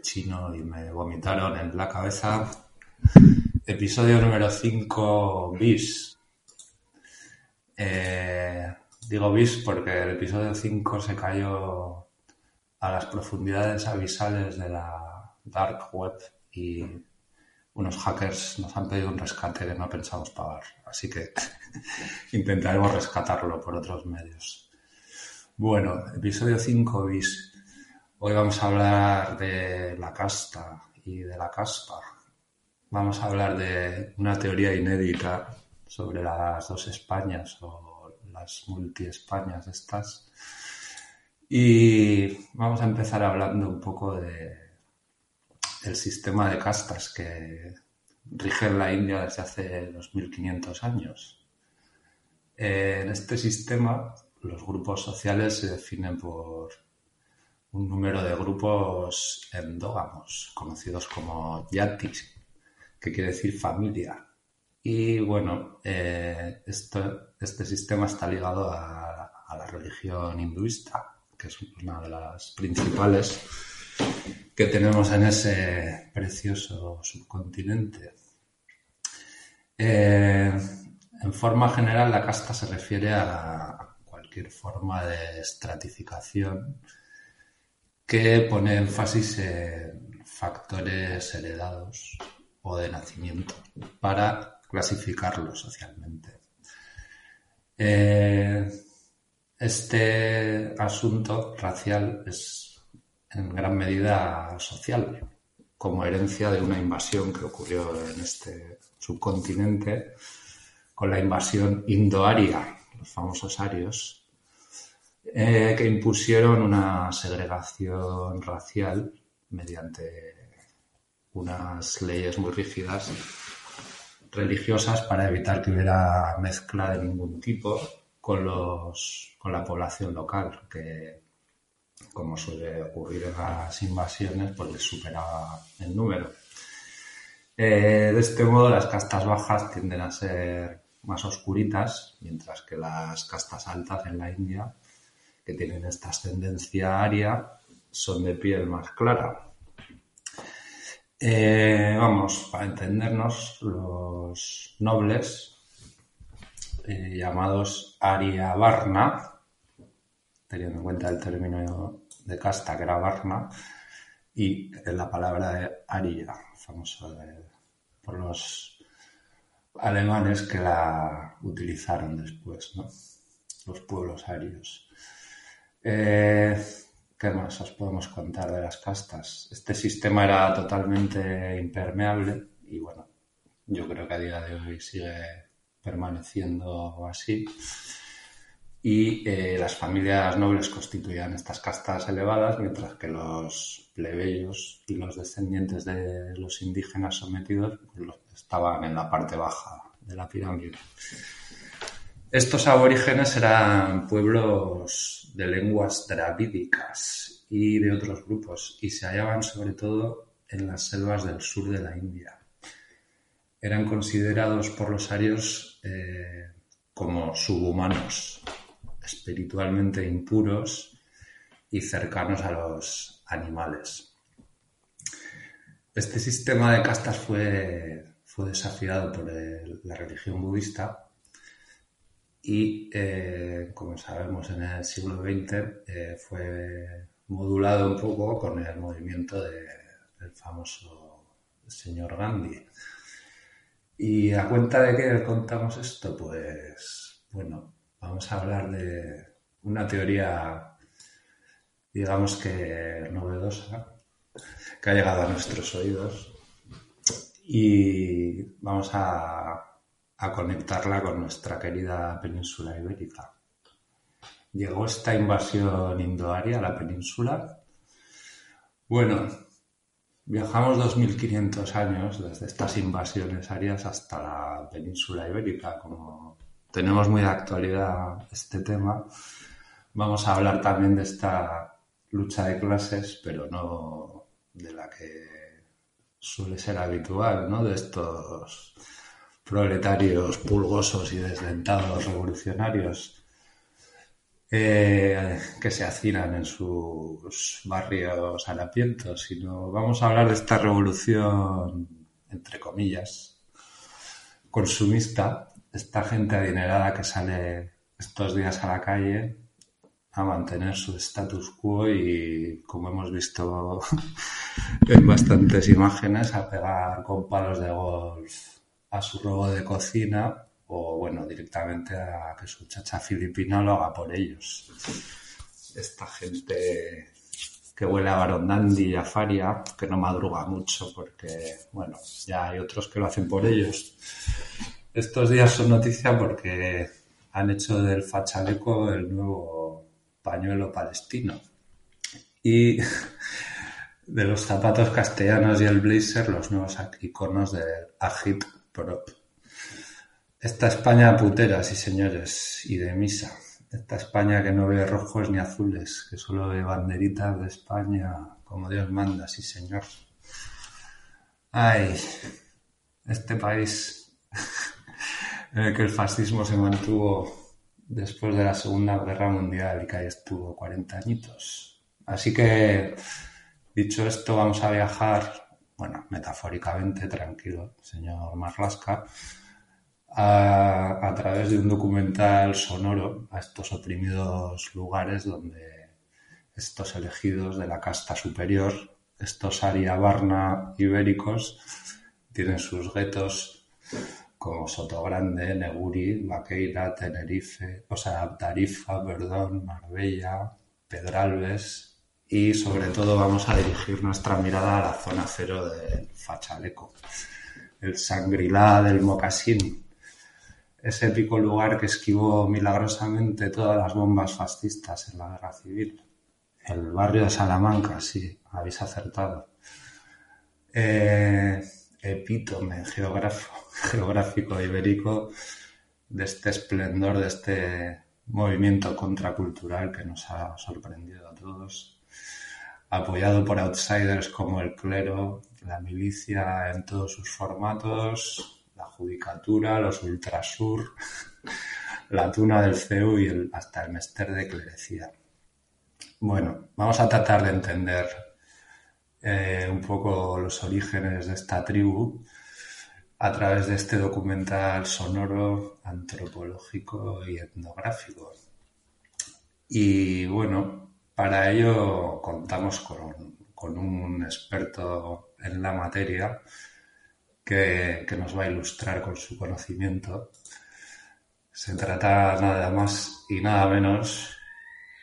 chino y me vomitaron en la cabeza. Episodio número 5 bis. Eh, digo bis porque el episodio 5 se cayó a las profundidades abisales de la dark web y unos hackers nos han pedido un rescate que no pensamos pagar. Así que intentaremos rescatarlo por otros medios. Bueno, episodio 5 bis. Hoy vamos a hablar de la casta y de la caspa. Vamos a hablar de una teoría inédita sobre las dos Españas o las multi-Españas estas. Y vamos a empezar hablando un poco de el sistema de castas que rige en la India desde hace 2500 años. Eh, en este sistema, los grupos sociales se definen por un número de grupos endógamos, conocidos como yatis, que quiere decir familia. Y bueno, eh, este sistema está ligado a, a la religión hinduista, que es una de las principales que tenemos en ese precioso subcontinente. Eh, en forma general, la casta se refiere a cualquier forma de estratificación que pone énfasis en factores heredados o de nacimiento para clasificarlos socialmente. Eh, este asunto racial es en gran medida social, como herencia de una invasión que ocurrió en este subcontinente con la invasión indoaria, los famosos arios, eh, que impusieron una segregación racial mediante unas leyes muy rígidas religiosas para evitar que hubiera mezcla de ningún tipo con, los, con la población local, que como suele ocurrir en las invasiones, pues les superaba el número. Eh, de este modo, las castas bajas tienden a ser más oscuritas, mientras que las castas altas en la India, que tienen esta ascendencia aria, son de piel más clara. Eh, vamos, para entendernos, los nobles eh, llamados Arya Varna, teniendo en cuenta el término de casta que era Varna, y la palabra de Arya, famoso de, por los alemanes que la utilizaron después, ¿no? los pueblos arios. ¿Qué más os podemos contar de las castas? Este sistema era totalmente impermeable y bueno, yo creo que a día de hoy sigue permaneciendo así. Y eh, las familias nobles constituían estas castas elevadas, mientras que los plebeyos y los descendientes de los indígenas sometidos pues, estaban en la parte baja de la pirámide. Estos aborígenes eran pueblos de lenguas dravídicas y de otros grupos y se hallaban sobre todo en las selvas del sur de la India. Eran considerados por los arios eh, como subhumanos, espiritualmente impuros y cercanos a los animales. Este sistema de castas fue, fue desafiado por la religión budista y, eh, como sabemos, en el siglo XX eh, fue modulado un poco con el movimiento de, del famoso señor Gandhi. Y a cuenta de que contamos esto, pues, bueno, vamos a hablar de una teoría, digamos que novedosa, que ha llegado a nuestros oídos y vamos a, a conectarla con nuestra querida península ibérica. Llegó esta invasión indoaria a la península. Bueno, viajamos 2500 años desde estas invasiones arias hasta la península ibérica. Como tenemos muy de actualidad este tema, vamos a hablar también de esta lucha de clases, pero no de la que suele ser habitual, ¿no? De estos proletarios pulgosos y desdentados revolucionarios eh, que se hacinan en sus barrios harapientos, sino vamos a hablar de esta revolución, entre comillas, consumista, esta gente adinerada que sale estos días a la calle a mantener su status quo y, como hemos visto en bastantes imágenes, a pegar con palos de golf a su robo de cocina o, bueno, directamente a que su chacha filipina lo haga por ellos. Esta gente que huele a barondandi y a faria, que no madruga mucho porque, bueno, ya hay otros que lo hacen por ellos. Estos días son noticia porque han hecho del fachaleco el nuevo pañuelo palestino. Y de los zapatos castellanos y el blazer, los nuevos iconos del Agit esta España putera, sí señores, y de misa. Esta España que no ve rojos ni azules, que solo ve banderitas de España como Dios manda, sí señor. Ay, este país en el que el fascismo se mantuvo después de la Segunda Guerra Mundial y que ahí estuvo 40 añitos. Así que, dicho esto, vamos a viajar bueno, metafóricamente tranquilo, señor Marlasca, a, través de un documental sonoro a estos oprimidos lugares donde estos elegidos de la casta superior, estos Barna ibéricos, tienen sus guetos como Sotogrande, Neguri, Vaqueira, Tenerife, o sea, Tarifa, perdón, Marbella, Pedralbes, y sobre todo vamos a dirigir nuestra mirada a la zona cero del Fachaleco, el Sangrilá del Mocasín, ese épico lugar que esquivó milagrosamente todas las bombas fascistas en la guerra civil. El barrio de Salamanca, sí, habéis acertado. Eh, epítome geográfico ibérico de este esplendor, de este movimiento contracultural que nos ha sorprendido a todos apoyado por outsiders como el clero, la milicia en todos sus formatos, la judicatura, los ultrasur, la tuna del CEU y hasta el mester de clerecía. Bueno, vamos a tratar de entender eh, un poco los orígenes de esta tribu a través de este documental sonoro, antropológico y etnográfico. Y bueno, para ello contamos con, un experto en la materia que, nos va a ilustrar con su conocimiento. Se trata nada más y nada menos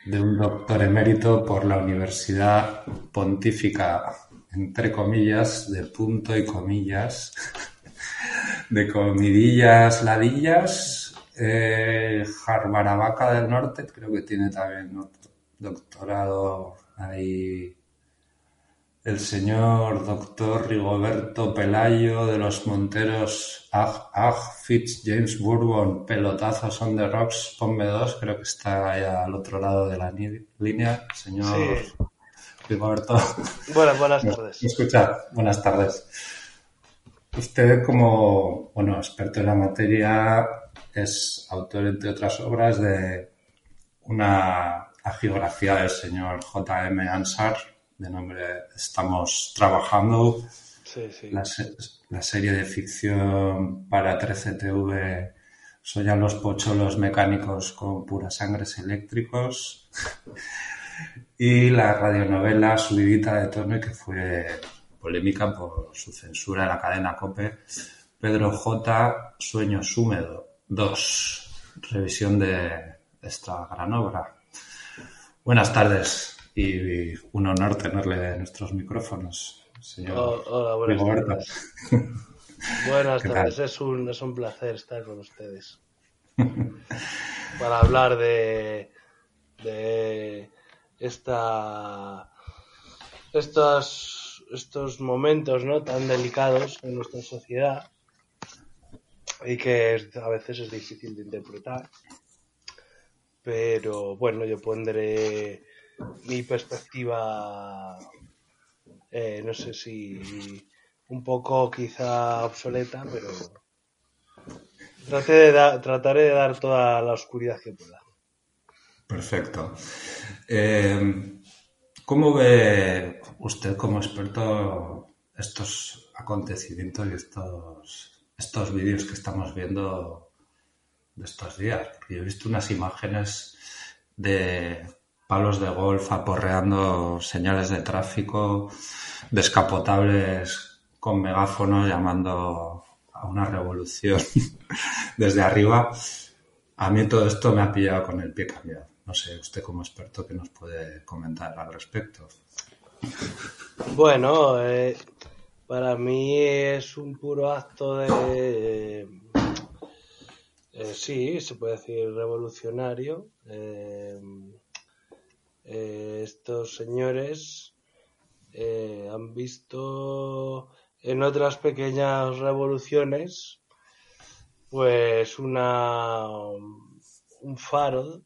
de un doctor emérito por la Universidad Pontífica, entre comillas, de punto y comillas, de comidillas, ladillas, eh, Jarbarabaca del Norte, creo que tiene también doctorado ahí el señor doctor Rigoberto Pelayo de los Monteros Ag, Ag Fitz James Bourbon. Pelotazos on the rocks ponme dos creo que está ahí al otro lado de la línea señor Rigoberto. Buenas buenas tardes. Escucha buenas tardes. Usted como bueno experto en la materia es autor entre otras obras de una la geografía del señor J.M. Ansar, de nombre Estamos Trabajando, La, serie de ficción para 13TV Soy los pocholos mecánicos con puras sangres eléctricos y la radionovela Subidita de tono que fue polémica por su censura en la cadena COPE Pedro J. Sueños húmedo 2 revisión de esta gran obra Buenas tardes y un honor tenerle en nuestros micrófonos, señor oh, hola, buenas tardes. Buenas tardes, es un, es un placer estar con ustedes. Para hablar de, de esta, estos, estos momentos ¿no? tan delicados en nuestra sociedad y que a veces es difícil de interpretar. Pero bueno, yo pondré mi perspectiva, eh, no sé si un poco quizá obsoleta, pero trataré de dar toda la oscuridad que pueda. Perfecto. Eh, ¿Cómo ve usted como experto estos acontecimientos y estos, estos vídeos que estamos viendo de estos días? Porque yo he visto unas imágenes de palos de golf aporreando señales de tráfico, descapotables con megáfonos llamando a una revolución desde arriba. A mí todo esto me ha pillado con el pie cambiado. No sé, usted como experto, ¿qué nos puede comentar al respecto? Bueno, eh, para mí es un puro acto de... Eh, sí, se puede decir revolucionario. Eh, estos señores han visto en otras pequeñas revoluciones, pues una un faro,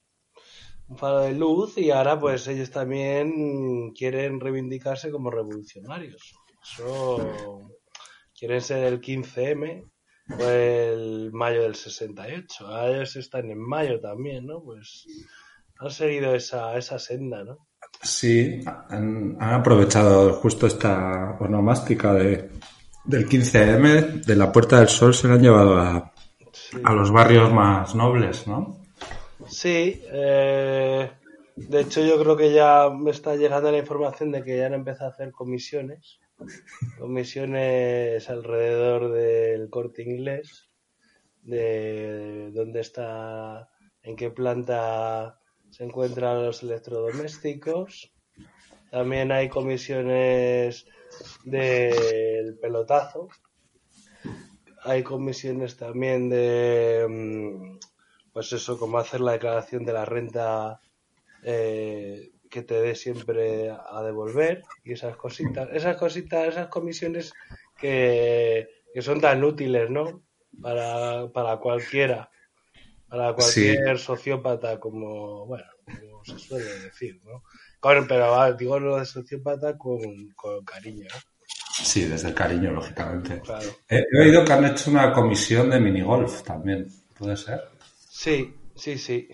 un faro de luz y ahora pues ellos también quieren reivindicarse como revolucionarios. Eso quieren ser el 15M o el mayo del 68. ellos están en mayo también, ¿no? Pues han seguido esa, esa senda, ¿no? Sí, han, aprovechado justo esta onomástica de, del 15M, de la Puerta del Sol, se la han llevado a, a los barrios más nobles, ¿no? Sí, eh, de hecho yo creo que ya me está llegando la información de que ya han empezado a hacer comisiones, comisiones alrededor del corte inglés, de dónde está, en qué planta se encuentran los electrodomésticos. También hay comisiones del pelotazo. Hay comisiones también de, mm, pues eso, como hacer la declaración de la renta eh, que te dé siempre a devolver y esas cositas. Esas cositas, esas comisiones que, que son tan útiles, ¿no? Para, para cualquiera para cualquier sociópata como, bueno, como se suele decir, ¿no? pero digo lo de sociópata con, cariño, ¿no? Sí, desde el cariño, lógicamente. He, oído que han hecho una comisión de minigolf también, ¿puede ser? Sí, sí, sí.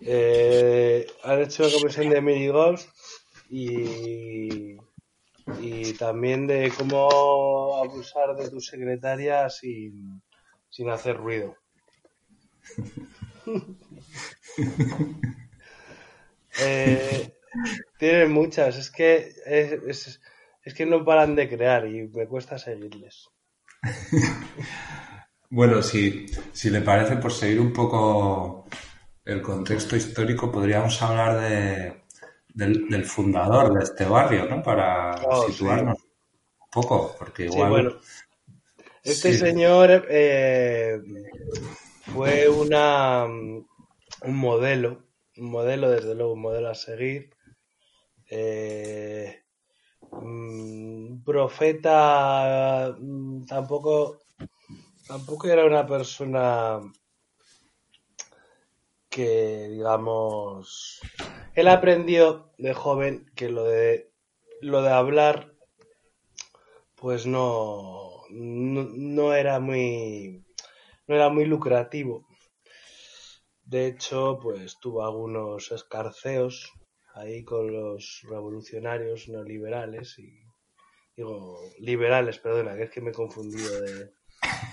Eh, han hecho una comisión de minigolf y, y también de cómo abusar de tu secretaria sin, sin hacer ruido. eh, tienen muchas, es que es, que no paran de crear y me cuesta seguirles. bueno, si, si le parece, por seguir un poco el contexto histórico, podríamos hablar de, del, fundador de este barrio, ¿no? Para oh, situarnos un poco, porque igual... este señor eh, fue una, un modelo, un modelo, desde luego, un modelo a seguir. Eh, mm, profeta mm, tampoco, tampoco era una persona que, digamos, él aprendió de joven que lo de, lo de hablar, pues no, no era muy no era muy lucrativo. De hecho, pues tuvo algunos escarceos ahí con los revolucionarios neoliberales y digo liberales, perdona, que es que me he confundido de,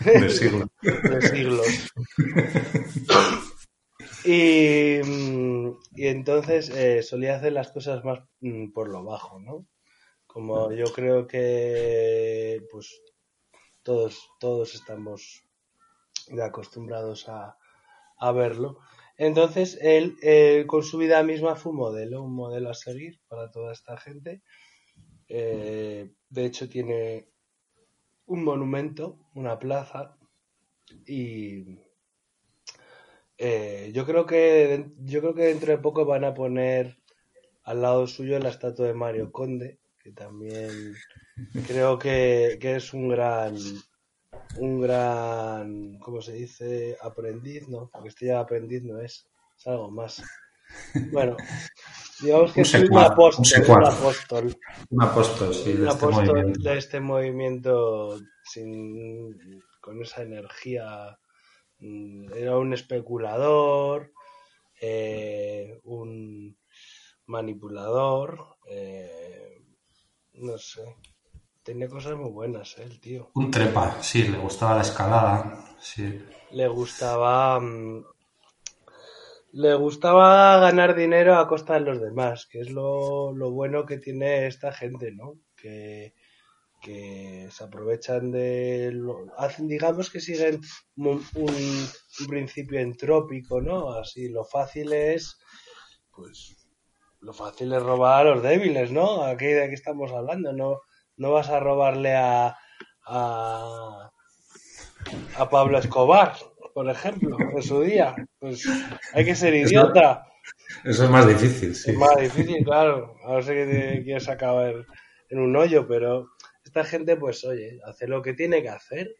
de, siglos. y, y, entonces eh, solía hacer las cosas más mm, por lo bajo, ¿no? Como yo creo que pues todos, todos estamos acostumbrados a, verlo. Entonces, él con su vida misma fue un modelo, un modelo a seguir para toda esta gente. Eh, de hecho, tiene un monumento, una plaza, y eh, yo creo que yo creo que dentro de poco van a poner al lado suyo la estatua de Mario Conde, que también creo que, que es un gran un gran ¿cómo se dice? aprendiz, ¿no? Porque este ya aprendiz no es, es algo más. Bueno, digamos que Un es un apóstol, un apóstol. Un apóstol, sí, de un este apóstol de este movimiento sin, con esa energía. Mm, Era un especulador, eh, un manipulador, eh, no sé. Tenía cosas muy buenas, eh, el tío. Un trepa, sí, le gustaba la escalada, sí. Le gustaba. mm, Le gustaba ganar dinero a costa de los demás, que es lo, lo bueno que tiene esta gente, ¿no? Que, que se aprovechan de lo, hacen, digamos que siguen un, un- un principio entrópico, ¿no? Así, lo fácil es, pues, lo fácil es robar a los débiles, ¿no? Aquí de aquí estamos hablando, no, no vas a robarle a, a, a Pablo Escobar, por ejemplo, en su día. Pues hay que ser idiota. Eso es más difícil, sí. Es más difícil, claro. A que te quieres acabar en un hoyo, pero esta gente, pues oye, hace lo que tiene que hacer.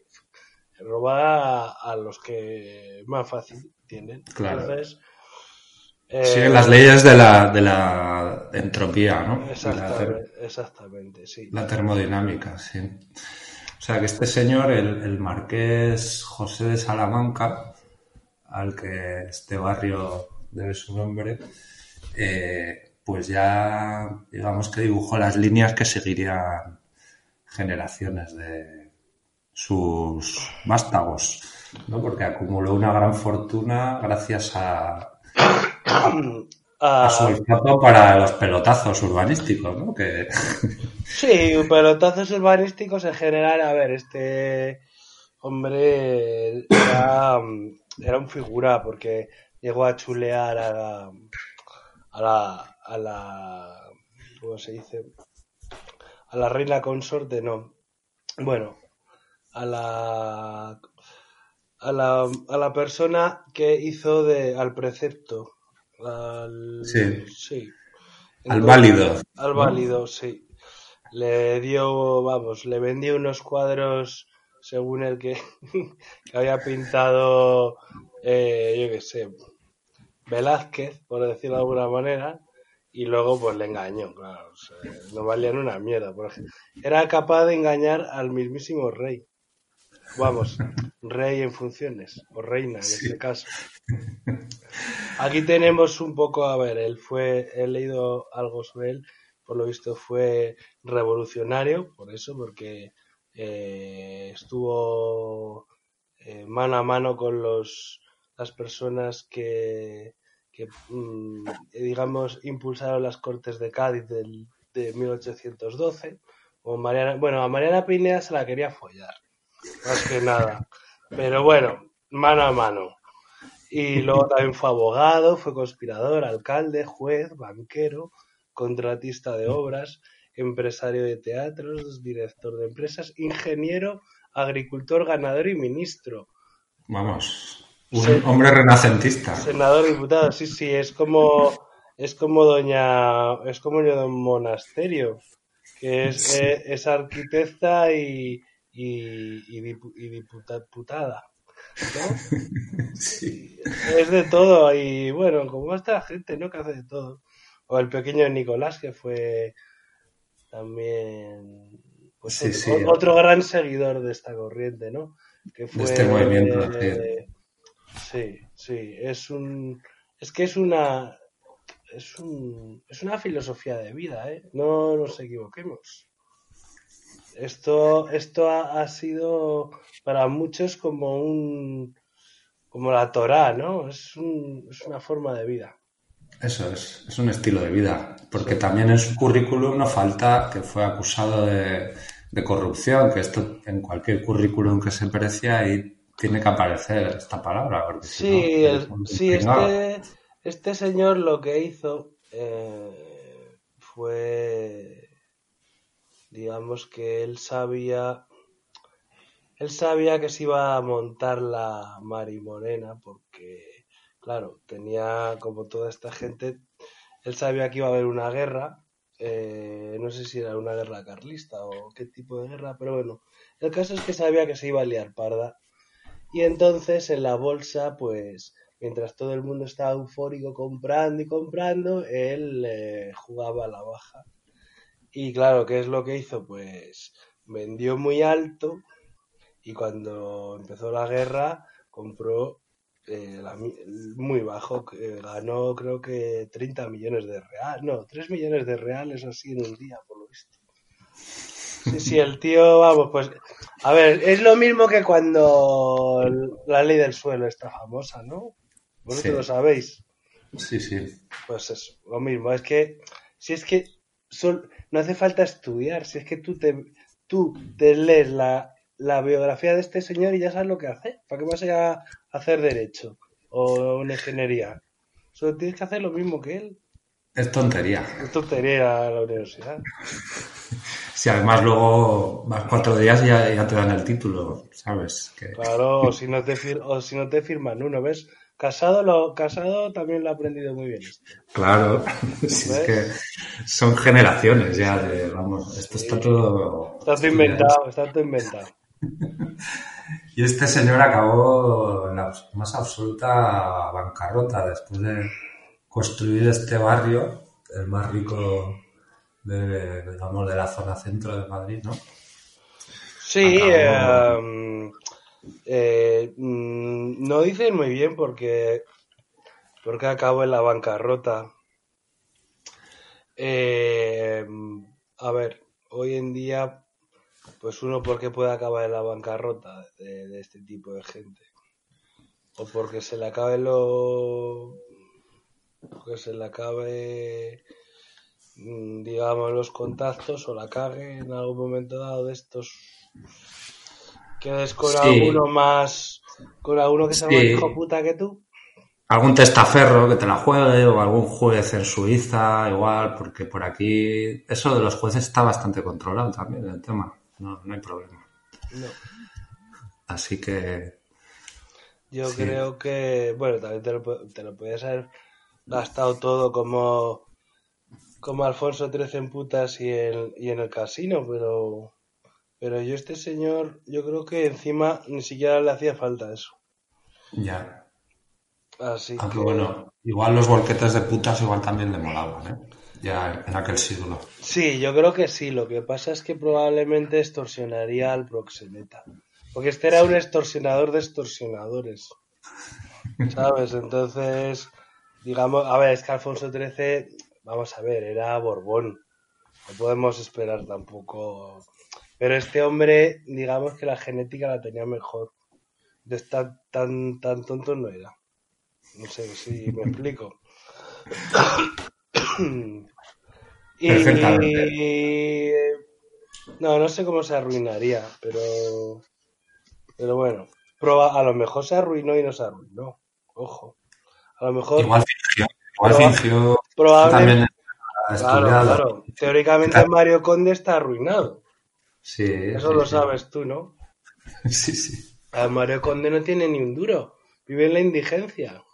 Robar a, a los que más fácil tienen. Claro. Entonces, eh, Siguen las leyes de la, de la entropía, ¿no? Y la Exactamente, exactamente, sí. La termodinámica, sí. O sea que este señor, el, el marqués José de Salamanca, al que este barrio debe su nombre, eh, pues ya digamos que dibujó las líneas que seguirían generaciones de sus vástagos, ¿no? Porque acumuló una gran fortuna gracias a, a su olfato para los pelotazos urbanísticos, ¿no? Que, Sí, pelotazos urbanísticos en general. A ver, este hombre era, era un figura porque llegó a chulear a la, a la, a la, ¿cómo se dice? A la reina consorte, no. Bueno, a la, a la, a la persona que hizo de, al precepto. Al, Sí. sí. Al válido, Al ¿no? válido, sí. Le dio, vamos, le vendió unos cuadros según el que, que había pintado, eh, yo qué sé, Velázquez, por decirlo de alguna manera, y luego pues le engañó, claro, o sea, no valían una mierda. Era capaz de engañar al mismísimo rey. Vamos, rey en funciones, o reina en este caso. Aquí tenemos un poco, a ver, él fue, he leído algo sobre él, por lo visto fue revolucionario, por eso, porque eh, estuvo eh, mano a mano con los, las personas que, que mm, digamos, impulsaron las Cortes de Cádiz del, de 1812. O Mariana, bueno, a Mariana Pineda se la quería follar, más que nada. Pero bueno, mano a mano. Y luego también fue abogado, fue conspirador, alcalde, juez, banquero, contratista de obras, empresario de teatros, director de empresas, ingeniero, agricultor, ganador y ministro. Vamos, un Sí. hombre renacentista. Senador, diputado, sí, sí, es como es como doña es como Don Monasterio, que es, Sí. eh, es arquitecta y, y, y, dipu- y diputa- diputada, ¿no? Sí. Es de todo y bueno, como esta gente, ¿no? Que hace de todo. O el pequeño Nicolás, que fue también pues Sí, otro, sí. otro gran seguidor de esta corriente, ¿no? Que fue, este movimiento, eh, sí, sí, es un es que es una es un es una filosofía de vida, ¿eh? No nos equivoquemos. Esto esto ha, ha sido para muchos como un como la Torá, ¿no? Es, un- es una forma de vida. Eso es, es un estilo de vida. Porque también en su currículum no falta que fue acusado de, de corrupción, que esto en cualquier currículum que se precie ahí tiene que aparecer esta palabra. Porque si Sí, no, el- es un sí pringao. este, este señor lo que hizo eh, fue, digamos que él sabía, él sabía que se iba a montar la Mari Morena porque, claro, tenía como toda esta gente, él sabía que iba a haber una guerra, eh, no sé si era una guerra carlista o qué tipo de guerra, pero bueno, el caso es que sabía que se iba a liar parda. Y entonces en la bolsa, pues, mientras todo el mundo estaba eufórico comprando y comprando, él eh, jugaba a la baja. Y claro, ¿qué es lo que hizo? Pues vendió muy alto y cuando empezó la guerra compró eh, la muy bajo, que ganó creo que 30 millones de reales, no, 3 millones de reales así en un día, por lo visto. Sí, sí, el tío, vamos, pues, a ver, es lo mismo que cuando la ley del suelo está famosa, ¿no? Vosotros Sí. lo sabéis. Sí, sí. Pues eso, lo mismo, es que, si es que no hace falta estudiar, si es que tú te, tú te lees la, la biografía de este señor y ya sabes lo que hace. ¿Para qué vas a hacer derecho o una ingeniería? Solo tienes que hacer lo mismo que él. Es tontería. Es tontería la universidad. Si además luego vas cuatro días y ya, ya te dan el título, ¿sabes? Que... Claro, o si no te, fir- o si no te firman uno, ¿ves? Casado, lo, casado también lo ha aprendido muy bien. esto. Claro, si es que son generaciones ya de, vamos, esto está todo... Está todo inventado, está todo inventado. Y este señor acabó en la más absoluta bancarrota después de construir este barrio, el más rico de, digamos, de la zona centro de Madrid, ¿no? Sí, Acabó- eh, eh, mm, no dicen muy bien porque, porque acabó en la bancarrota. Eh, a ver, hoy en día, pues uno porque puede acabar en la bancarrota de, de este tipo de gente. O porque se le acabe lo... porque se le acabe digamos los contactos o la cague en algún momento dado de estos quedes con Sí. alguno más con alguno que sea más hijo puta que tú Algún testaferro que te la juegue o algún juez en Suiza, igual, porque por aquí eso de los jueces está bastante controlado también el tema, no, no hay problema. no Así que yo Sí. creo que bueno también te lo, te lo podías haber gastado todo como como Alfonso XIII en putas y en, y en el casino pero pero yo este señor yo creo que encima ni siquiera le hacía falta eso ya. así Aunque que bueno, igual los volquetes de putas igual también le molaban, ¿eh? Ya en aquel siglo. Sí, yo creo que sí. Lo que pasa es que probablemente extorsionaría al proxeneta. Porque este era un extorsionador de extorsionadores. ¿Sabes? Entonces, digamos, a ver, es que Alfonso XIII, vamos a ver, era Borbón. No podemos esperar tampoco. Pero este hombre, digamos que la genética la tenía mejor. De estar tan, tan tonto no era. No sé si me explico. y no, no sé cómo se arruinaría, pero pero bueno, proba, a lo mejor se arruinó y no se arruinó. Ojo. A lo mejor Igual fingió, igual fingió también claro, claro. Teóricamente Mario Conde está arruinado. Sí, Eso sí, lo sí. sabes tú, ¿no? Sí, sí. A Mario Conde no tiene ni un duro. Vive en la indigencia.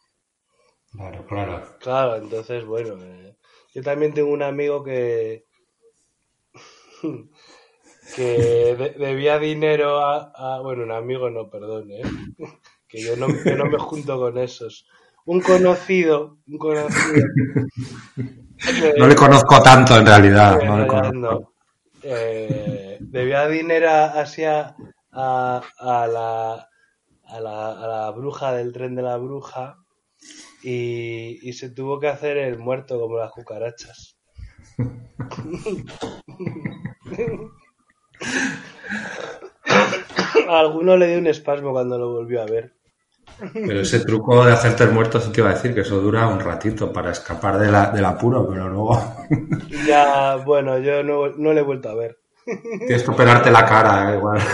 Claro, claro. Claro, entonces, bueno, eh, yo también tengo un amigo que que de- debía dinero a, a- bueno, un amigo no, perdón, ¿eh? que yo no, yo no me junto con esos. Un conocido, un conocido. No le conozco tanto en realidad. No le conozco. no. Eh, debía dinero hacia a, a la, a, la, a la bruja del tren de la bruja y, y se tuvo que hacer el muerto como las cucarachas. A alguno le dio un espasmo cuando lo volvió a ver. Pero ese truco de hacerte el muerto, sí te iba a decir que eso dura un ratito para escapar de la, del apuro, pero luego ya, bueno, yo no, no le he vuelto a ver. tienes que operarte la cara, ¿eh? igual.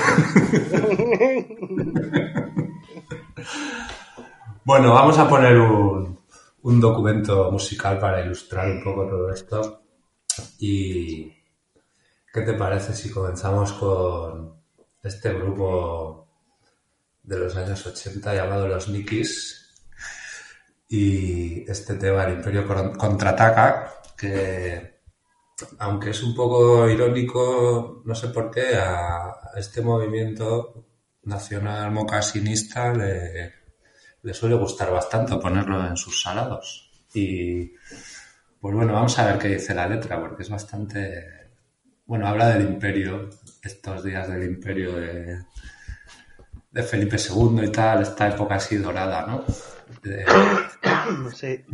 Bueno, vamos a poner un, un documento musical para ilustrar un poco todo esto. ¿Y qué te parece si comenzamos con este grupo de los años 80 llamado Los Nikis y este tema, El Imperio Con- Contraataca, que aunque es un poco irónico, no sé por qué, a a este movimiento nacional mocasinista le, le suele gustar bastante ponerlo en sus salados. Y pues bueno, vamos a ver qué dice la letra, porque es bastante... Bueno, habla del imperio, estos días del imperio de, de Felipe II y tal, esta época así dorada, ¿no? De Sí.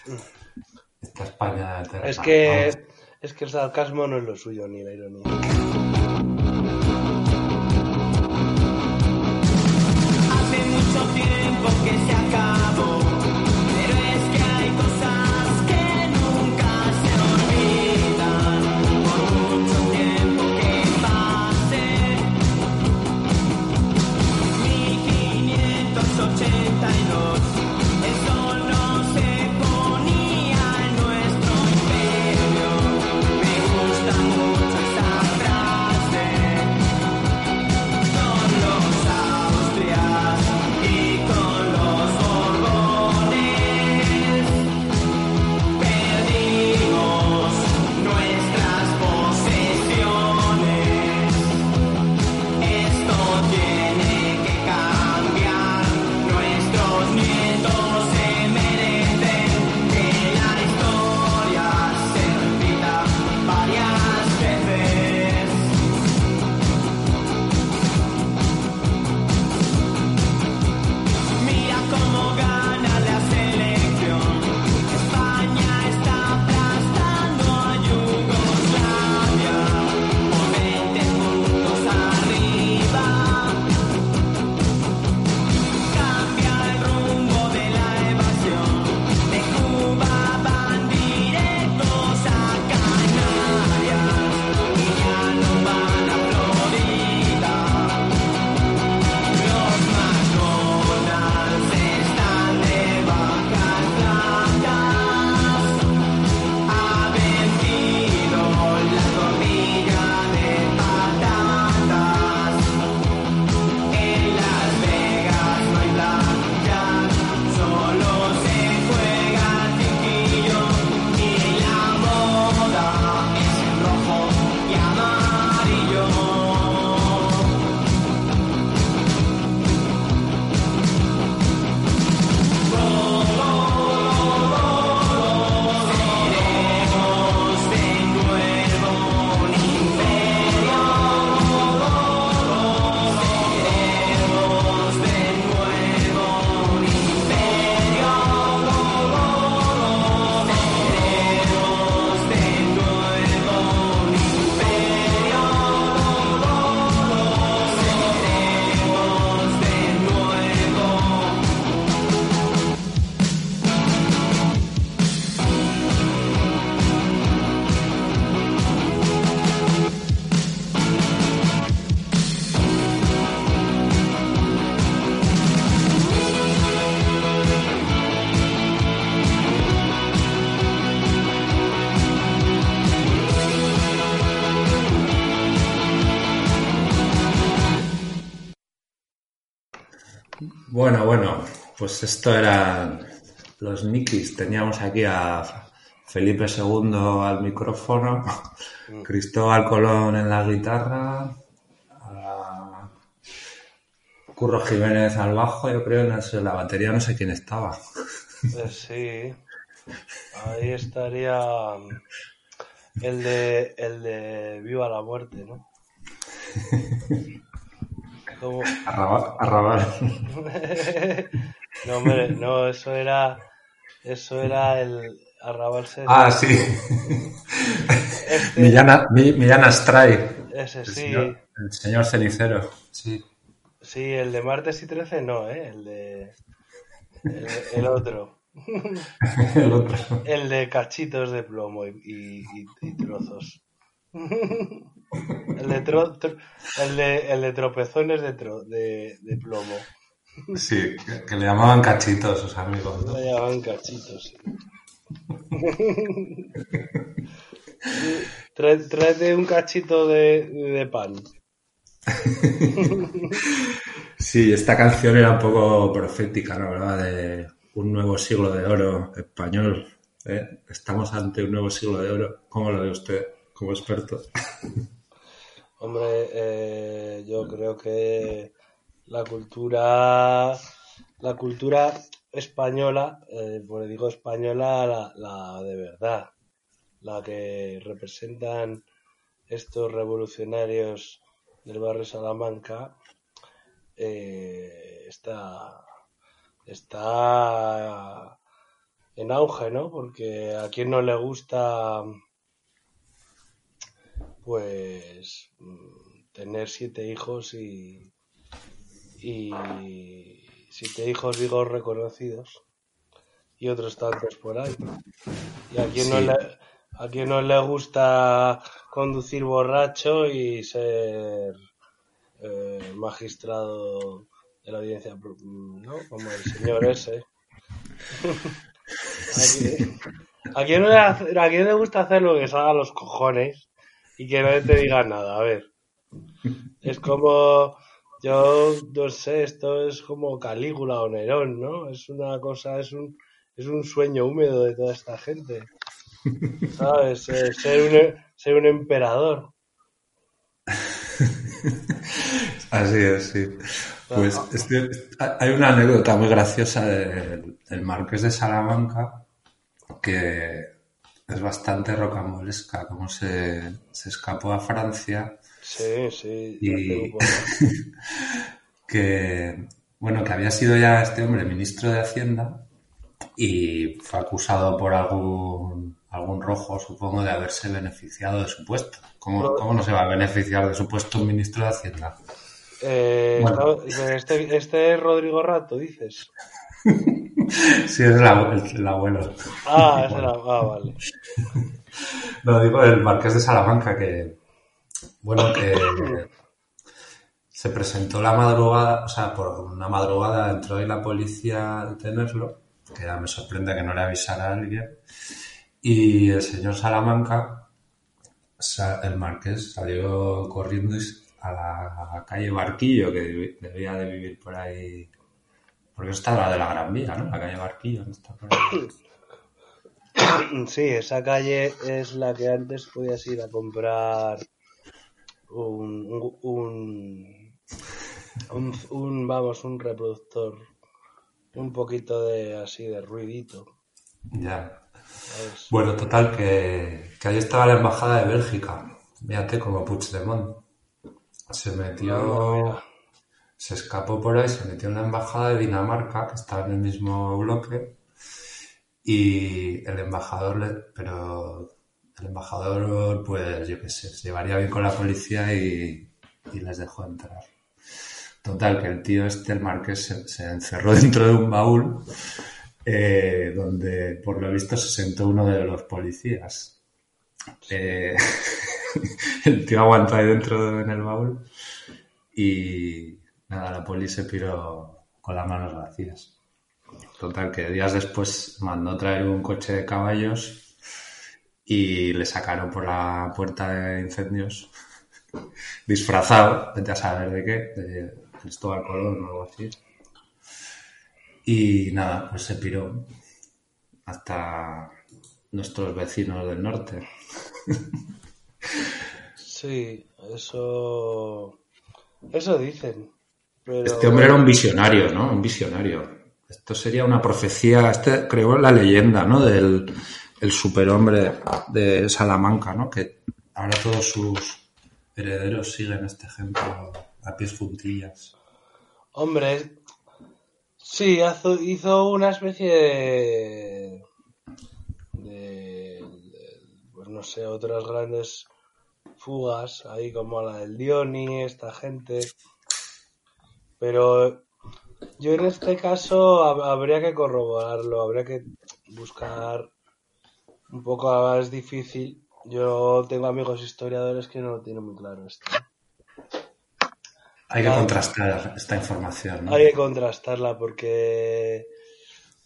esta España eterna. Es que, es que el sarcasmo no es lo suyo, ni la ironía. Pues esto eran los Nikis. Teníamos aquí a Felipe II al micrófono, Cristóbal Colón en la guitarra, a Curro Jiménez al bajo, yo creo, no sé, la batería no sé quién estaba. Eh, sí. Ahí estaría mm, el de, el de Viva la Muerte, ¿no? Como- Arrabal. No, hombre, no, eso era, eso era el Arrabal Session. Ah, sí. Este- Millán, Astray. Ese El sí, señor, el señor cenicero. Sí. sí, el de martes y 13 no, ¿eh? El de, el, el otro. El otro. El de cachitos de plomo y, y- y- y trozos. El de, tro- tro- el de, el de tropezones de, tro- de, de plomo. Sí, que, que le llamaban cachitos sus amigos. ¿no? Lo llamaban cachitos. sí. Trae- Tráete un cachito de, de pan. Sí, esta canción era un poco profética, ¿no? Hablaba de un nuevo siglo de oro español. ¿eh? Estamos ante un nuevo siglo de oro. ¿Cómo lo ve usted como experto? Hombre, eh, yo creo que la cultura, la cultura española, eh, pues española, la, la de verdad, la que representan estos revolucionarios del barrio Salamanca, eh, está, está en auge, ¿no? Porque a quien no le gusta pues mm, tener siete hijos y, y siete hijos digo reconocidos y otros tantos por ahí. Y a quien no le, a quien no le gusta conducir borracho y ser eh, magistrado de la audiencia, ¿no? Como el señor ese. ¿A quién, a quién no le, a le gusta hacer lo que salga a los cojones y que nadie te diga nada? A ver. Es como, yo no sé, esto es como Calígula o Nerón, ¿no? Es una cosa, es un, es un sueño húmedo de toda esta gente. ¿Sabes? Eh, Ser un, ser un emperador. Así es, sí. Pues este- hay una anécdota muy graciosa del, del Marqués de Salamanca que es bastante rocambolesca, cómo se, se escapó a Francia Sí, sí. Y- que, bueno, que había sido ya este hombre ministro de Hacienda y fue acusado por algún, algún rojo, supongo, de haberse beneficiado de su puesto. ¿Cómo, cómo no se va a beneficiar de su puesto un ministro de Hacienda? Eh, Bueno. este, este es Rodrigo Rato, dices. Sí, es el, abue- el- el abuelo. Ah, ese era, ah, vale. No, digo el Marqués de Salamanca que, bueno, que se presentó la madrugada, o sea, por una madrugada entró ahí la policía a detenerlo, que ya me sorprende que no le avisara a alguien, y el señor Salamanca, sa- el Marqués, salió corriendo a la calle Barquillo, que debía de vivir por ahí, porque está lado de la Gran Vía, ¿no? La calle Barquillo, no está por ahí. Sí, esa calle es la que antes podías ir a comprar un, un, un, vamos, un reproductor, un poquito de así de ruidito. Ya. Bueno, total, que, que ahí estaba la embajada de Bélgica. Fíjate como Puigdemont. Se metió, mira. se escapó por ahí, se metió en la embajada de Dinamarca, que estaba en el mismo bloque, y el embajador, le- pero el embajador, pues yo qué sé, se llevaría bien con la policía y, les dejó entrar. Total, que el tío este, el marqués, se, encerró dentro de un baúl eh, donde por lo visto se sentó uno de los policías. Eh, el tío aguantó ahí dentro en el baúl y nada, la poli se piró con las manos vacías. Total, que días después mandó traer un coche de caballos y le sacaron por la puerta de incendios disfrazado, vete a saber de qué, de Cristóbal Colón o algo así. Y nada, pues se piró hasta nuestros vecinos del norte. Sí, eso, eso dicen. Pero Este hombre era un visionario, ¿no? Un visionario. Esto sería una profecía, este creó la leyenda, ¿no? Del el superhombre de Salamanca, ¿no? Que ahora todos sus herederos siguen este ejemplo a pies juntillas. Hombre, sí, hizo una especie de, de- pues no sé, otras grandes fugas, ahí como la del Dioni, esta gente. Pero yo en este caso hab- habría que corroborarlo, habría que buscar un poco más difícil. Yo tengo amigos historiadores que no lo tienen muy claro esto. Hay que contrastar esta información, ¿no? Hay que contrastarla porque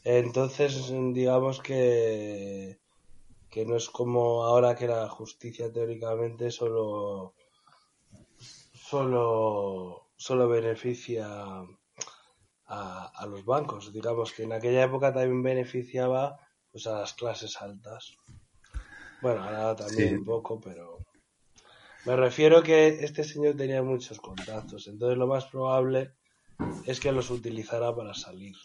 entonces digamos que, que no es como ahora que la justicia teóricamente solo, solo, solo beneficia a, a los bancos. Digamos que en aquella época también beneficiaba pues, a las clases altas. Bueno, ahora también Sí. un poco, pero me refiero que este señor tenía muchos contactos, entonces lo más probable es que los utilizara para salir,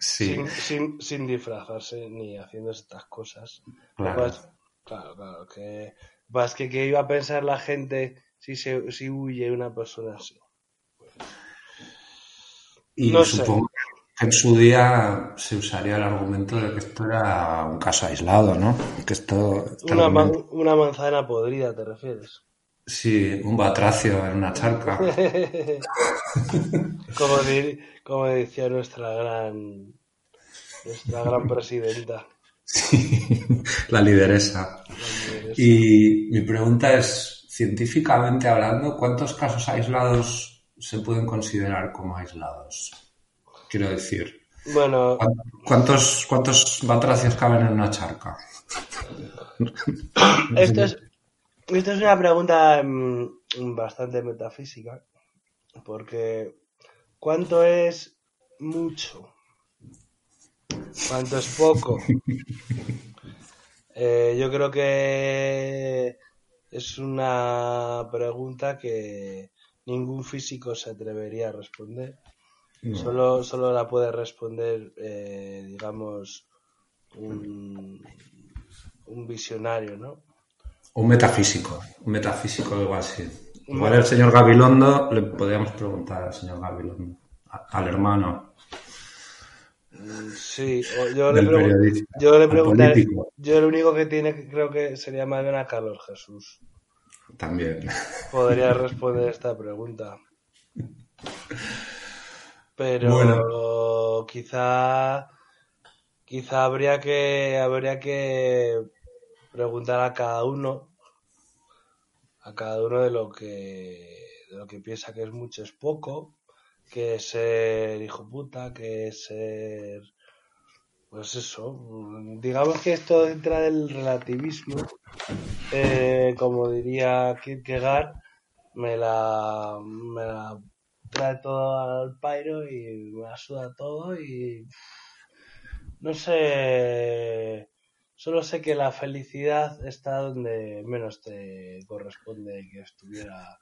Sí, sin, sin, sin disfrazarse ni haciendo estas cosas. claro. Pues, claro, claro, que más que que iba a pensar la gente si se si huye una persona así. Y No sé. supongo en su día se usaría el argumento de que esto era un caso aislado, ¿no? Que esto... este Una, manzana podrida, ¿te refieres? Sí, un batracio en una charca. como, di- como decía nuestra gran nuestra gran presidenta. Sí, la lideresa. Y mi pregunta es, científicamente hablando, ¿cuántos casos aislados se pueden considerar como aislados? Quiero decir, Bueno, ¿cuántos, cuántos batracios caben en una charca? esto es, esto es una pregunta mm, bastante metafísica, porque ¿cuánto es mucho? ¿Cuánto es poco? Eh, yo creo que es una pregunta que ningún físico se atrevería a responder. Solo, solo la puede responder, eh, digamos, un, un visionario, ¿no? Un metafísico, un metafísico algo así. Igual el señor Gabilondo, le podríamos preguntar al señor Gabilondo, al hermano Mm, Sí, yo le, pregun- yo le preguntaré, yo lo único que tiene que creo que sería más bien a Carlos Jesús. también. Podría responder esta pregunta. Pero Bueno. quizá quizá habría que habría que preguntar a cada uno a cada uno de lo que de lo que piensa que es mucho es poco, que es ser hijo puta, que es ser pues eso, digamos que esto entra del relativismo, eh, como diría Kierkegaard, me la, me la trae todo al pairo y me la suda todo y no sé, solo sé que la felicidad está donde menos te corresponde que estuviera,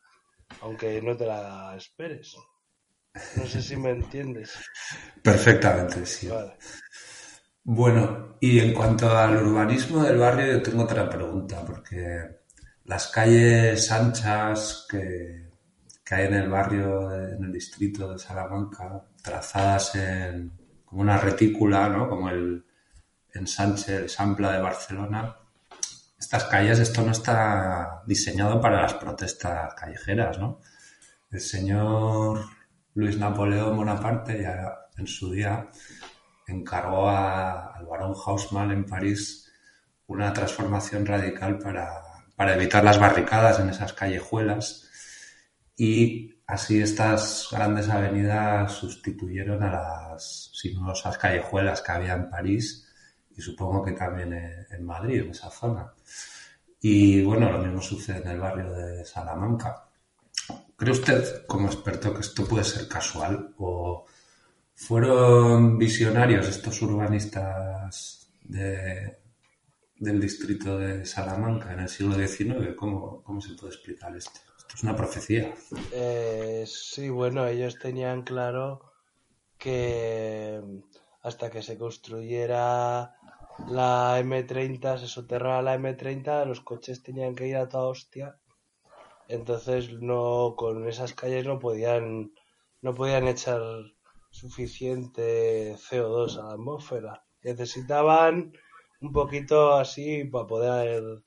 aunque no te la esperes. No sé si me entiendes. Perfectamente, sí. Vale. Bueno, y en cuanto al urbanismo del barrio, yo tengo otra pregunta, porque las calles anchas que, que hay en el barrio, en el distrito de Salamanca, trazadas en como una retícula, ¿no? Como el ensanche, el Sampla de Barcelona. Estas calles, esto no está diseñado para las protestas callejeras, ¿no? El señor Luis Napoleón Bonaparte ya en su día encargó a- al barón Haussmann en París una transformación radical para, para evitar las barricadas en esas callejuelas y así estas grandes avenidas sustituyeron a las sinuosas callejuelas que había en París y supongo que también en, Madrid, en esa zona. Y bueno, lo mismo sucede en el barrio de Salamanca. ¿Cree usted, como experto, que esto puede ser casual o fueron visionarios estos urbanistas de- del distrito de Salamanca en el siglo XIX? ¿Cómo, cómo se puede explicar esto? Es una profecía. Eh, sí, bueno, ellos tenían claro que hasta que se construyera la M30, se soterrara la M30, los coches tenían que ir a toda hostia. Entonces no, con esas calles no podían, no podían echar suficiente CO2 a la atmósfera. Necesitaban un poquito así para poder,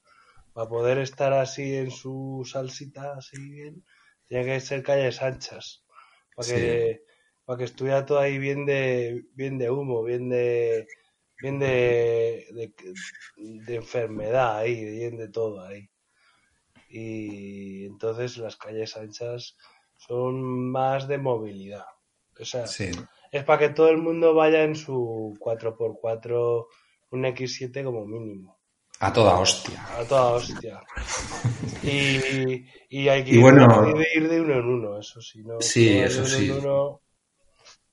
para poder estar así en su salsita, así bien. Tenía que ser calles anchas, para que, para que estuviera todo ahí bien de, bien de humo, bien de, bien de, de, de enfermedad ahí, bien de todo ahí. Y entonces las calles anchas son más de movilidad. O sea, Sí, es para que todo el mundo vaya en su 4x4, un X7 como mínimo. A toda hostia. a toda hostia. Y, y hay que Y ir, bueno- de, ir de uno en uno, eso sí. ¿no? Sí, eso uno sí. En uno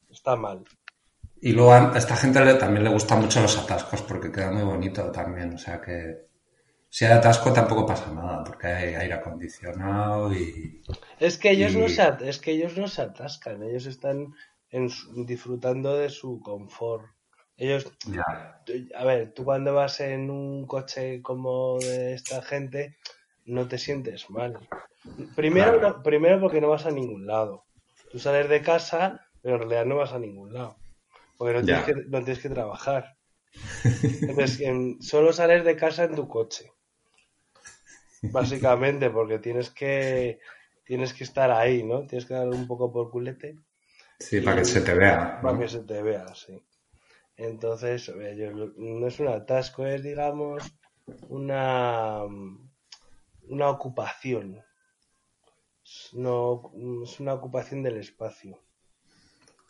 está mal. Y luego a esta gente le- también le gustan mucho los atascos porque queda muy bonito también. O sea que si hay atasco tampoco pasa nada porque hay aire acondicionado y... Es que ellos Y- no se es que ellos no se atascan, ellos están en disfrutando de su confort. Ellos, Ya. a ver, tú cuando vas en un coche como de esta gente, no te sientes mal. Primero, Claro. no- primero porque no vas a ningún lado. Tú sales de casa, pero en realidad no vas a ningún lado. Porque no tienes, que, no tienes que trabajar. Entonces, en- solo sales de casa en tu coche. Básicamente, porque tienes que tienes que estar ahí, ¿no? Tienes que dar un poco por culete Sí, para que se te vea. ¿no? para que se te vea, sí. Entonces, yo- no es un atasco, es, digamos, una, una ocupación. Es, no, es una ocupación del espacio.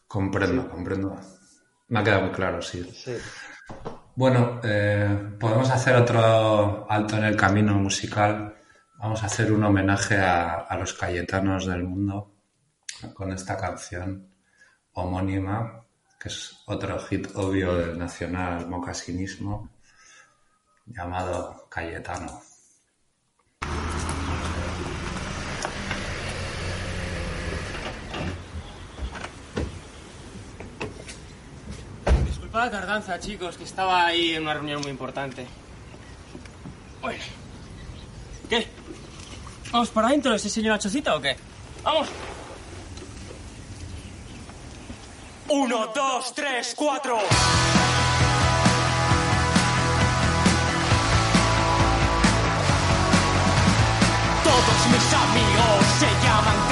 Comprendo, comprendo. Me ha quedado muy claro, sí. Sí. Bueno, eh, podemos hacer otro alto en el camino musical. Vamos a hacer un homenaje a, a los Cayetanos del mundo con esta canción homónima, que es otro hit obvio del nacional mocasinismo, llamado Cayetano. Disculpad la tardanza, chicos, que estaba ahí en una reunión muy importante. Bueno. ¿Qué? ¿Vamos para adentro de ese señor Chocita o qué? ¡Vamos! Uno, dos, tres, cuatro. Todos mis amigos se llaman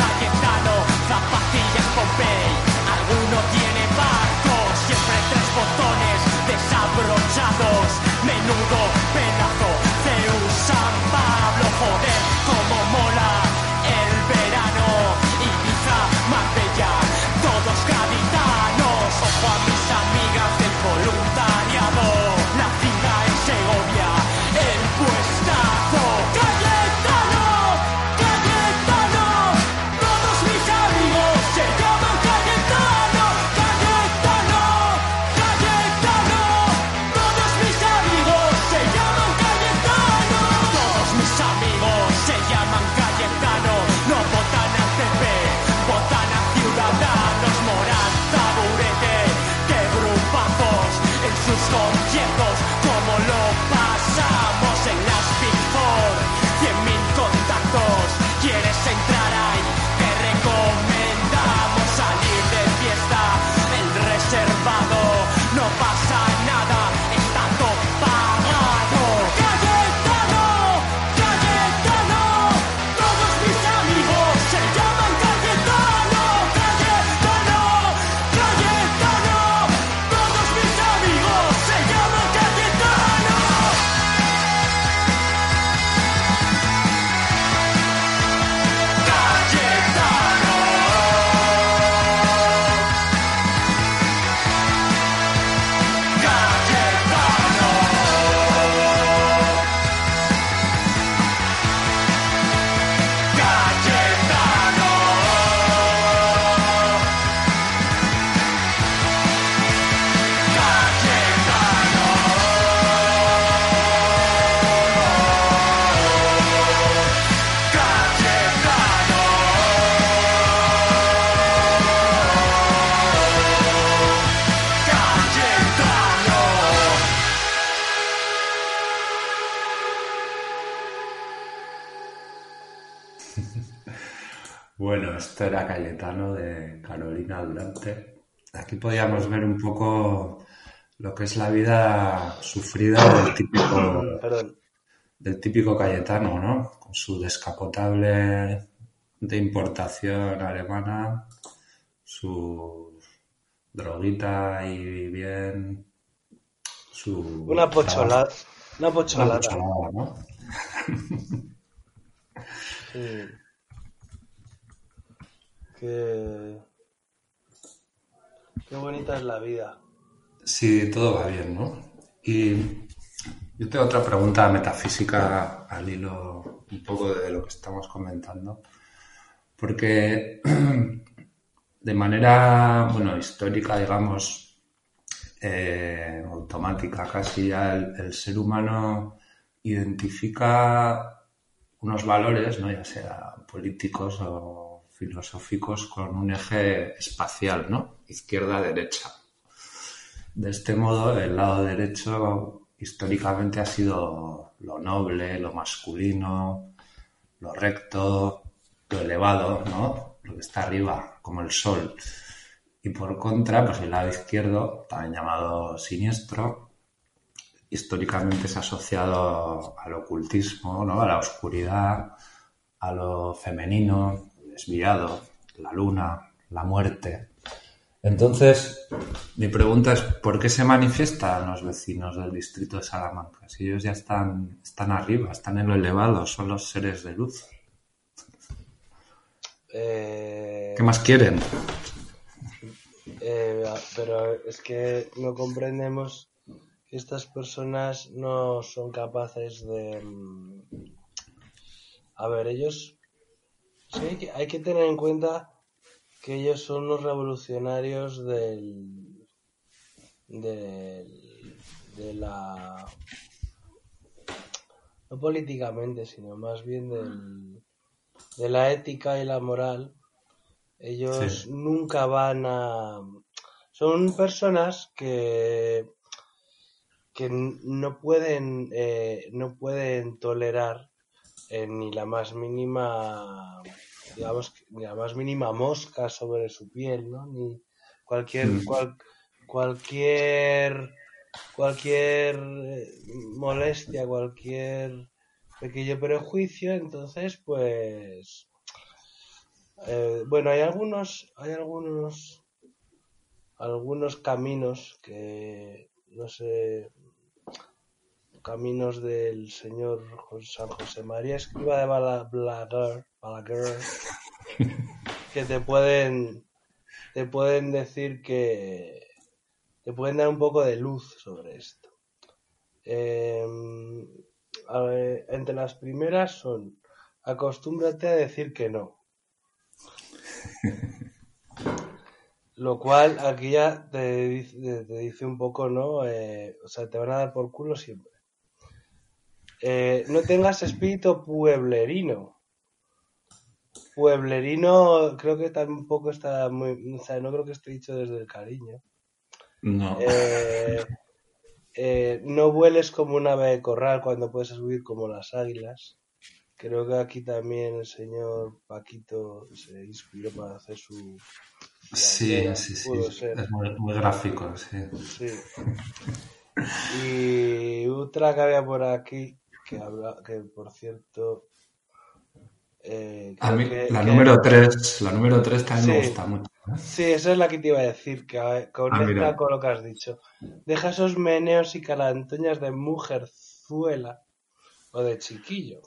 Bueno, esto era Cayetano de Carolina Durante. Aquí podíamos ver un poco lo que es la vida sufrida del típico, del típico Cayetano, ¿no? Con su descapotable de importación alemana, su droguita y bien, su... Una pocholada. Una pocholada, ¿no? Sí. Qué... Bonita es la vida. Sí, todo va bien, ¿no? Y Yo tengo otra pregunta metafísica al hilo un poco de lo que estamos comentando. Porque de manera, bueno, histórica, digamos, eh, automática casi, ya el, el ser humano identifica unos valores, ¿no? ya sea políticos o filosóficos, con un eje espacial, ¿no? Izquierda-derecha. De este modo, el lado derecho históricamente ha sido lo noble, lo masculino, lo recto, lo elevado, ¿no? Lo que está arriba, como el sol. Y por contra, pues el lado izquierdo, también llamado siniestro, históricamente se ha asociado al ocultismo, ¿no? A la oscuridad, a lo femenino, desviado, la luna, la muerte. Entonces, mi pregunta es, ¿por qué se manifiestan los vecinos del distrito de Salamanca? Si ellos ya están, están arriba, están en lo elevado, son los seres de luz. Eh, ¿Qué más quieren? eh, pero es que no comprendemos que estas personas no son capaces de... mm, A ver, ellos... Sí, hay que, tener en cuenta que ellos son los revolucionarios del... del de la... No políticamente, sino más bien del, de la ética y la moral. Ellos Sí. nunca van a... Son personas que que no pueden eh, no pueden tolerar eh, ni la más mínima digamos ni la más mínima mosca sobre su piel no ni cualquier Mm. cual- cualquier cualquier eh, molestia cualquier pequeño prejuicio entonces pues eh, bueno hay algunos hay algunos algunos caminos que no sé caminos del señor San José María Escriba de Bala- Balaguer, Balaguer, que te pueden te pueden decir que te pueden dar un poco de luz sobre esto. Eh, a ver, entre las primeras son acostúmbrate a decir que no. Lo cual aquí ya te dice, te dice un poco, ¿no? Eh, o sea, te van a dar por culo siempre. Eh, no tengas espíritu pueblerino. Pueblerino creo que tampoco está muy... O sea, no creo que esté dicho desde el cariño. No. Eh, eh, no vueles como un ave de corral cuando puedes subir como las águilas. Creo que aquí también el señor Paquito se inspiró para hacer su... Sí, sí, sí. Es muy, muy gráfico, sí. Sí. Y otra que había por aquí, que habla, que por cierto. eh, A mí, que- la que- número 3, la número 3 también me gusta mucho. ¿eh? Sí, esa es la que te iba a decir, que eh, conecta Ah, con lo que has dicho. Deja esos meneos y carantoñas de mujerzuela o de chiquillo.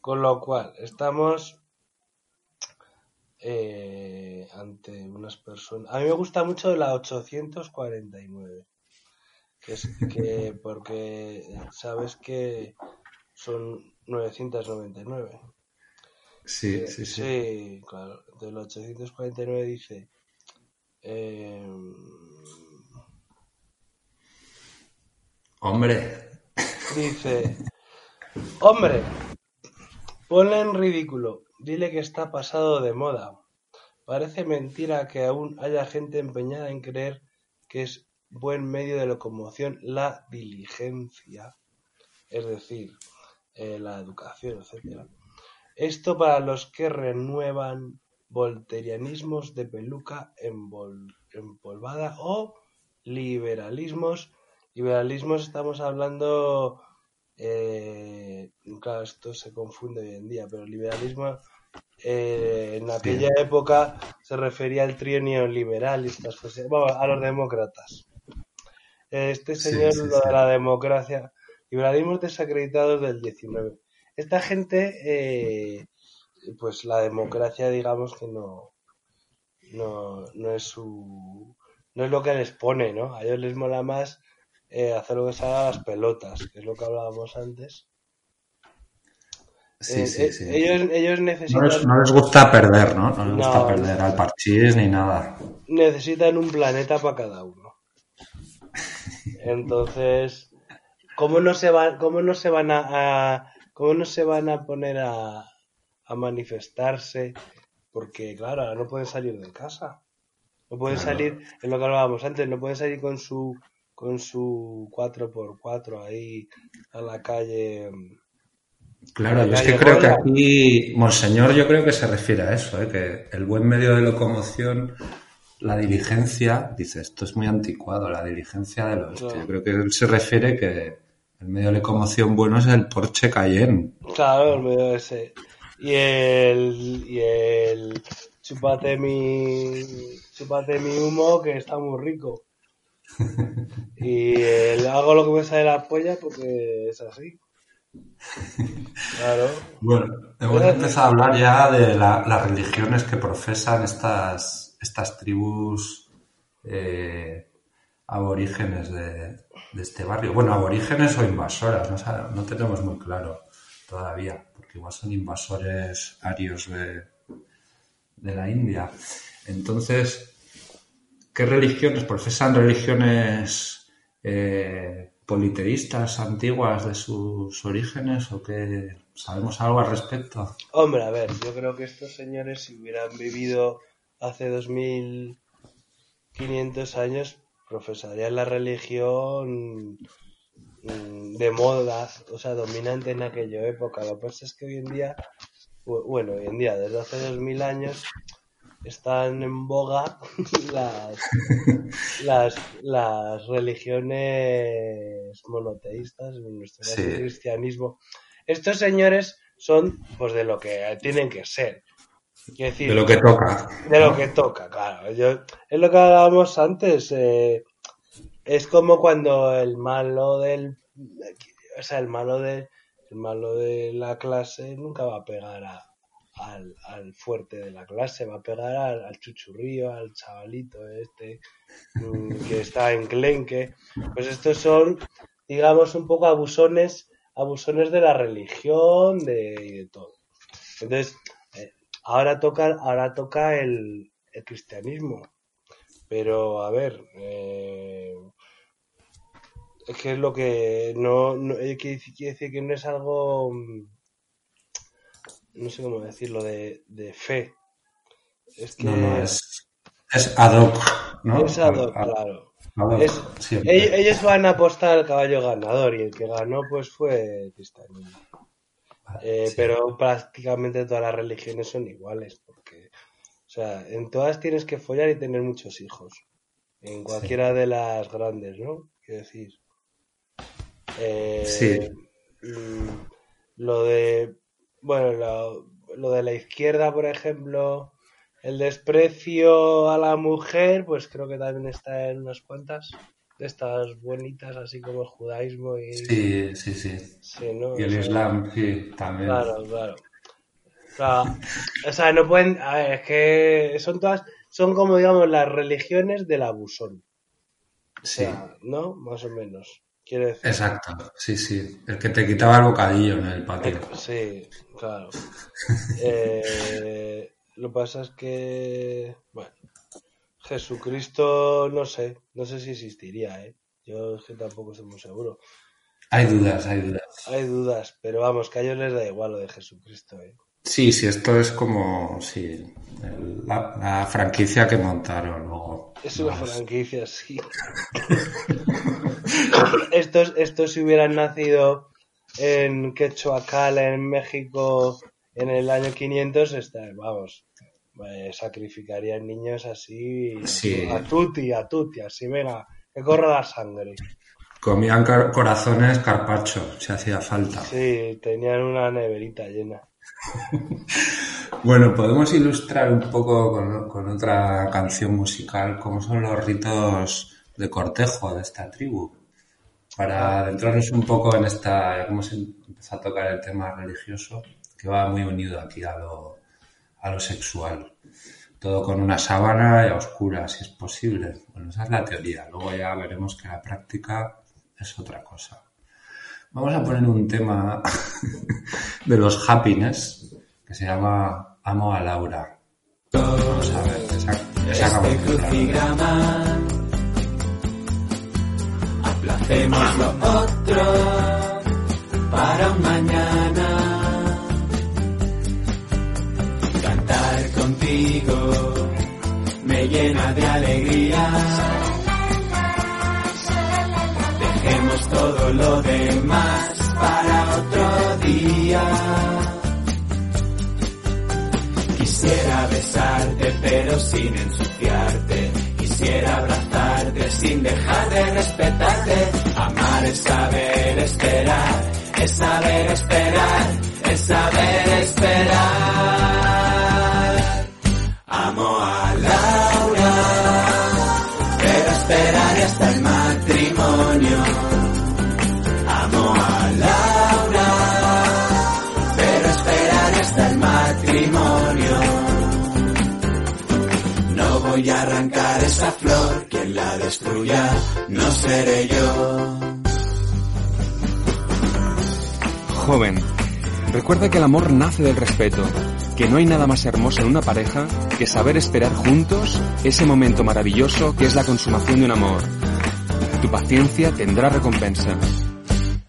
Con lo cual, estamos eh, ante unas personas. A mí me gusta mucho la 849. Es que, porque sabes que son 999. Sí, Eh, sí, sí. sí, claro. Del 849 dice. eh, Hombre, dice. Hombre, ponle en ridículo. Dile que está pasado de moda. Parece mentira que aún haya gente empeñada en creer que es buen medio de locomoción la diligencia. Es decir, eh, la educación, etcétera. Esto para los que renuevan volterianismos de peluca envol- empolvada o liberalismos. Liberalismos estamos hablando, eh, claro, esto se confunde hoy en día, pero liberalismo eh, en aquella época se refería al trío neoliberal y estas cosas, bueno, a los demócratas. Este señor, sí, lo de la democracia, liberalismos desacreditados del 19. Esta gente, eh, pues la democracia, digamos que no, no, no es su, no es lo que les pone, ¿no? A ellos les mola más eh, hacer lo que salga a las pelotas, que es lo que hablábamos antes. Sí, Eh, sí, sí. Ellos, ellos No necesitan, les, no les gusta perder, ¿no? No les gusta No. perder al parchís ni nada. necesitan un planeta para cada uno. Entonces, ¿cómo no se van, cómo no se van a, a- cómo no se van a poner a, a manifestarse? Porque claro, ahora no pueden salir de casa. No pueden Claro. salir, es lo que hablábamos antes, no pueden salir con su con su 4x4 ahí a la calle. Claro, yo es que creo que aquí, Monseñor, yo creo que se refiere a eso, ¿eh? que el buen medio de locomoción, la diligencia, dice, esto es muy anticuado, la diligencia del oeste. Claro. Yo creo que él se refiere que el medio de locomoción bueno es el Porsche Cayenne. Claro, el medio ese. Y el y el chúpate mi chúpate mi humo que está muy rico. Y el hago lo que me sale la polla porque es así. Claro. Bueno, hemos empezado a hablar ya de la- las religiones que profesan estas, estas tribus eh, aborígenes de, este barrio. Bueno, aborígenes o invasoras, no tenemos muy claro todavía, porque igual son invasores arios de, de la India. Entonces, ¿qué religiones? ¿Profesan religiones eh, politeístas antiguas de sus orígenes o qué? ¿Sabemos algo al respecto? Hombre, a ver, yo creo que estos señores si hubieran vivido hace 2500 años profesarían la religión mm, de moda, o sea, dominante en aquella época. Lo que pasa es que hoy en día, bu- bueno, hoy en día, desde hace 2000 años, están en boga las, las, las religiones monoteístas, en nuestro caso Sí. el cristianismo. Estos señores son pues de lo que tienen que ser. Decir, De lo que toca. de lo que toca, claro. Yo, es lo que hablábamos antes. eh, es como cuando el malo del. O sea, el malo de, el malo de la clase nunca va a pegar a- al, al fuerte de la clase, va a pegar al, al chuchurrío, al chavalito este mm, que está en clenque. Pues estos son, digamos, un poco abusones, abusones de la religión, de, de todo. Entonces, ahora toca, ahora toca el, el cristianismo. Pero, a ver, eh, es que es lo que no, no eh, quiere decir- que no es algo, mm, no sé cómo decirlo, de, de fe. Es que No, no, es, es ad hoc, ¿no? es ad hoc, A- a- claro. ad hoc, Es- siempre. Ellos, ellos van a apostar al caballo ganador y el que ganó pues fue cristianismo. Eh, Sí. Pero prácticamente todas las religiones son iguales, porque, o sea, en todas tienes que follar y tener muchos hijos. En cualquiera de las grandes, ¿no? Quiero decir. Eh, Sí. mm, Lo de, bueno, lo, lo de la izquierda, por ejemplo, el desprecio a la mujer, pues creo que también está en unas cuantas de estas bonitas, así como el judaísmo y, Sí, sí, sí. sí, ¿no? Y el O sea, Islam, sí, también. Claro, claro. Claro. O sea, no pueden. A ver, es que son todas. Son como, digamos, las religiones del abusón. O Sí, sea, ¿no? Más o menos. Quiero decir. exacto. Sí, sí. El que te quitaba el bocadillo en el patio. Sí, claro. Eh, lo que pasa es que. Bueno. Jesucristo, no sé. No sé si existiría, ¿eh? Yo es que tampoco estoy muy seguro. Hay dudas, hay dudas. Hay dudas, pero vamos, que a ellos les da igual lo de Jesucristo, ¿eh? Sí, sí, esto es como, sí, el- la, la franquicia que montaron luego. Es una Los- franquicia, sí. estos, estos si hubieran nacido en Quechoacal, en México, en el año 500, está, vamos, eh, sacrificarían niños así, Sí. a tutti, a tutti, así, venga, que corra la sangre. Comían corazones carpacho, si hacía falta. Sí, tenían una neverita llena. Bueno, podemos ilustrar un poco con, con otra canción musical cómo son los ritos de cortejo de esta tribu. Para adentrarnos un poco en esta, ya como se empezó a tocar el tema religioso, que va muy unido aquí a lo, a lo sexual. Todo con una sábana y a oscuras, si es posible. Bueno, esa es la teoría. Luego ya veremos que la práctica es otra cosa. Vamos a poner un tema de los happiness que se llama Amo a Laura. Vamos a ver, Este crucigrama aplacemos lo otro para un mañana contigo me llena de alegría dejemos todo lo demás para otro día Quisiera besarte pero sin ensuciarte. Quisiera abrazarte sin dejar de respetarte. Amar es saber esperar, es saber esperar, es saber esperar. Voy a arrancar esa flor, quien la destruya no seré yo. Joven, recuerda que el amor nace del respeto, que no hay nada más hermoso en una pareja que saber esperar juntos ese momento maravilloso que es la consumación de un amor. Tu paciencia tendrá recompensa.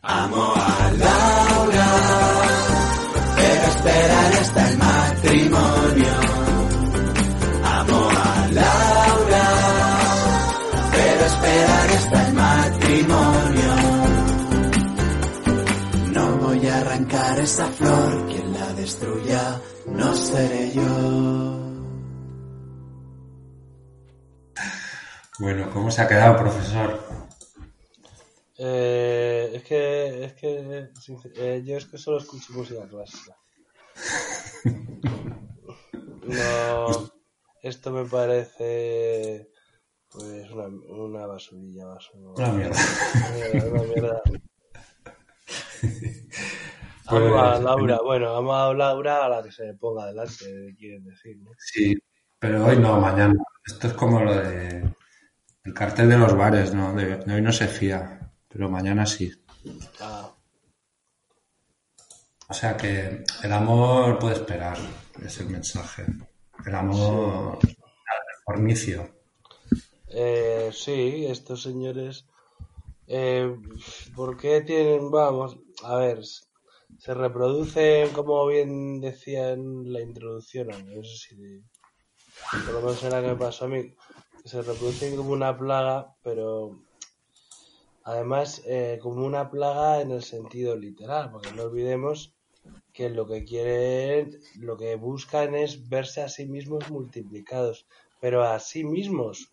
Amo a Laura, pero esperaré hasta el matrimonio. Pero esperaré hasta el matrimonio. No voy a arrancar esa flor, quien la destruya no seré yo. Bueno, ¿cómo se ha quedado, profesor? Eh, es que, es que eh, yo es que solo escucho música clásica. No, esto me parece pues una, una basurilla más. Una mierda. Una mierda. Pues, Amo a Laura, bueno, amo a Laura a la que se ponga delante, quieren decir, ¿no? Sí, pero hoy no, mañana. Esto es como lo de el cartel de los bares, ¿no? De, de hoy no se fía, pero mañana sí. Ah, O sea que el amor puede esperar, es el mensaje. El amor al fornicio. Eh, sí, estos señores, eh, ¿por qué tienen, vamos, a ver, se reproducen, como bien decía en la introducción, no sé si, por lo menos era que me pasó a mí, se reproducen como una plaga, pero además eh, como una plaga en el sentido literal, porque no olvidemos que lo que quieren, lo que buscan es verse a sí mismos multiplicados, pero a sí mismos.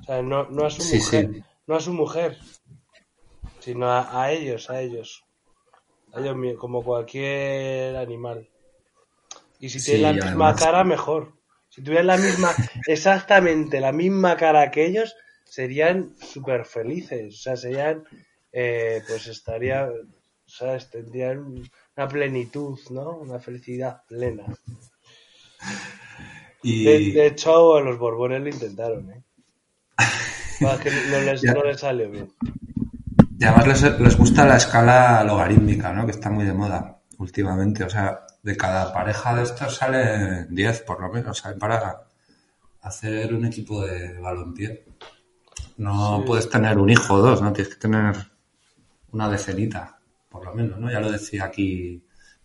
O sea, no, no a su Sí, mujer, sí. no a su mujer, sino a, a ellos, a ellos. A ellos como cualquier animal. Y si Sí, tienen la misma además- cara, mejor. Si tuvieran la misma, exactamente la misma cara que ellos, serían súper felices. O sea, serían, eh, pues estaría, ¿sabes? Tendrían una plenitud, ¿no? Una felicidad plena. Y De, de hecho, los Borbones lo intentaron, ¿eh? Que no les, Ya. no les salió bien. Y además les, les gusta la escala logarítmica, ¿no? Que está muy de moda últimamente. O sea, de cada pareja de estos salen 10 por lo menos, ¿sabes? Para hacer un equipo de balompié. No Sí. puedes tener un hijo o dos, ¿no? Tienes que tener una decenita, por lo menos, ¿no? Ya lo decía aquí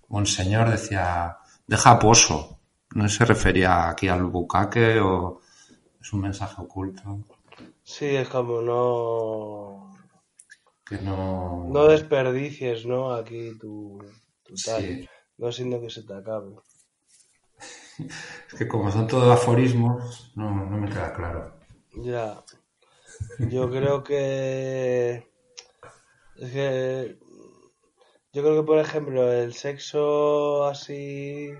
Monseñor, decía, deja pozo. No se refería aquí al bucaque o es un mensaje oculto Sí, es como no... que no... No desperdicies, ¿no? Aquí tu, tu tal. Sí. No siendo que se te acabe. Es que como son todos aforismos, no, no me queda claro. Ya. Yo creo que. Es que. Yo creo que, por ejemplo, el sexo así.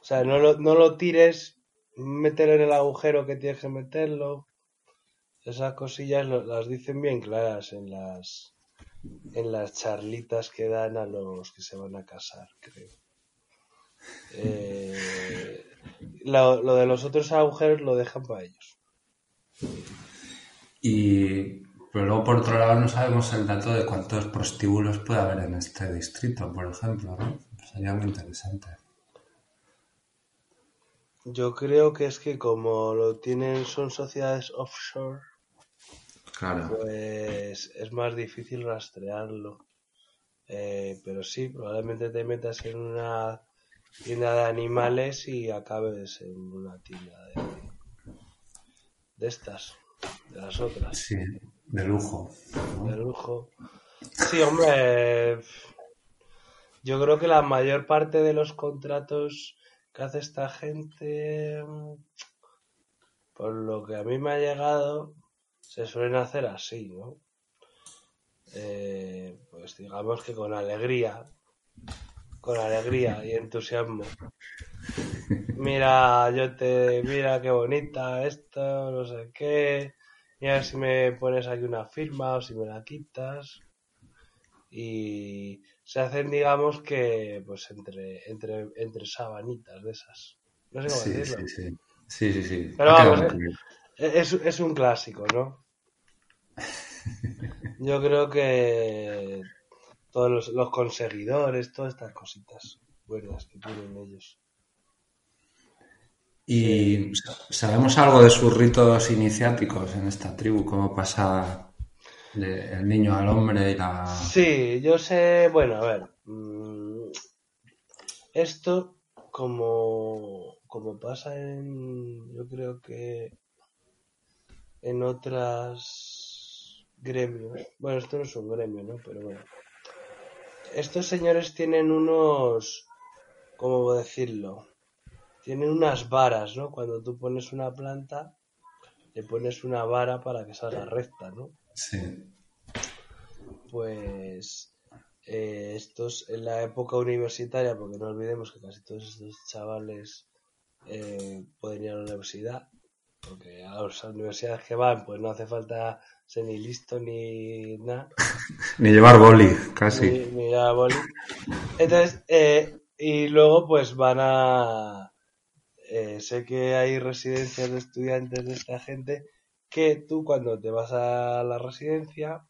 O sea, no lo, no lo tires, mételo en el agujero que tienes que meterlo. Esas cosillas lo- las dicen bien claras en las. En las charlitas que dan a los que se van a casar, creo. Eh, lo, lo de los otros agujeros lo dejan para ellos. Y Pero luego, por otro lado, no sabemos el dato de cuántos prostíbulos puede haber en este distrito, por ejemplo, ¿no? Sería muy interesante. Yo creo que es que como lo tienen, son sociedades offshore, Claro. pues es más difícil rastrearlo. Eh, pero sí, probablemente te metas en una tienda de animales y acabes en una tienda de, de estas, de las otras, Sí, de lujo. ¿no? de lujo. Sí, hombre, yo creo que la mayor parte de los contratos que hace esta gente, por lo que a mí me ha llegado, se suelen hacer así, ¿no? Eh, pues digamos que con alegría, con alegría y entusiasmo. Mira, yo te, mira qué bonita esto, no sé qué, y a ver si me pones aquí una firma o si me la quitas. Y se hacen, digamos que, pues entre, entre, entre sabanitas de esas. No sé cómo Sí, decirlo. sí, sí. Sí, sí, sí. Pero vamos. Es, es un clásico, ¿no? Yo creo que todos los, los conseguidores, todas estas cositas buenas que tienen ellos. ¿Y sabemos algo de sus ritos iniciáticos en esta tribu? ¿Cómo pasa de el niño al hombre y la... Sí, yo sé, bueno, a ver. mm, Esto, como, como pasa en, yo creo que en otras gremios, bueno, esto no es un gremio, ¿no? Pero bueno. Estos señores tienen unos, ¿cómo decirlo? Tienen unas varas, ¿no? Cuando tú pones una planta, le pones una vara para que salga recta, ¿no? Sí. pues eh, estos en la época universitaria, porque no olvidemos que casi todos estos chavales eh, pueden ir a la universidad, porque a las universidades que van, pues no hace falta ser ni listo ni nada, Ni llevar boli, casi. ni, a boli. Entonces, eh, y luego pues van a... eh, sé que hay residencias de estudiantes de esta gente que tú cuando te vas a la residencia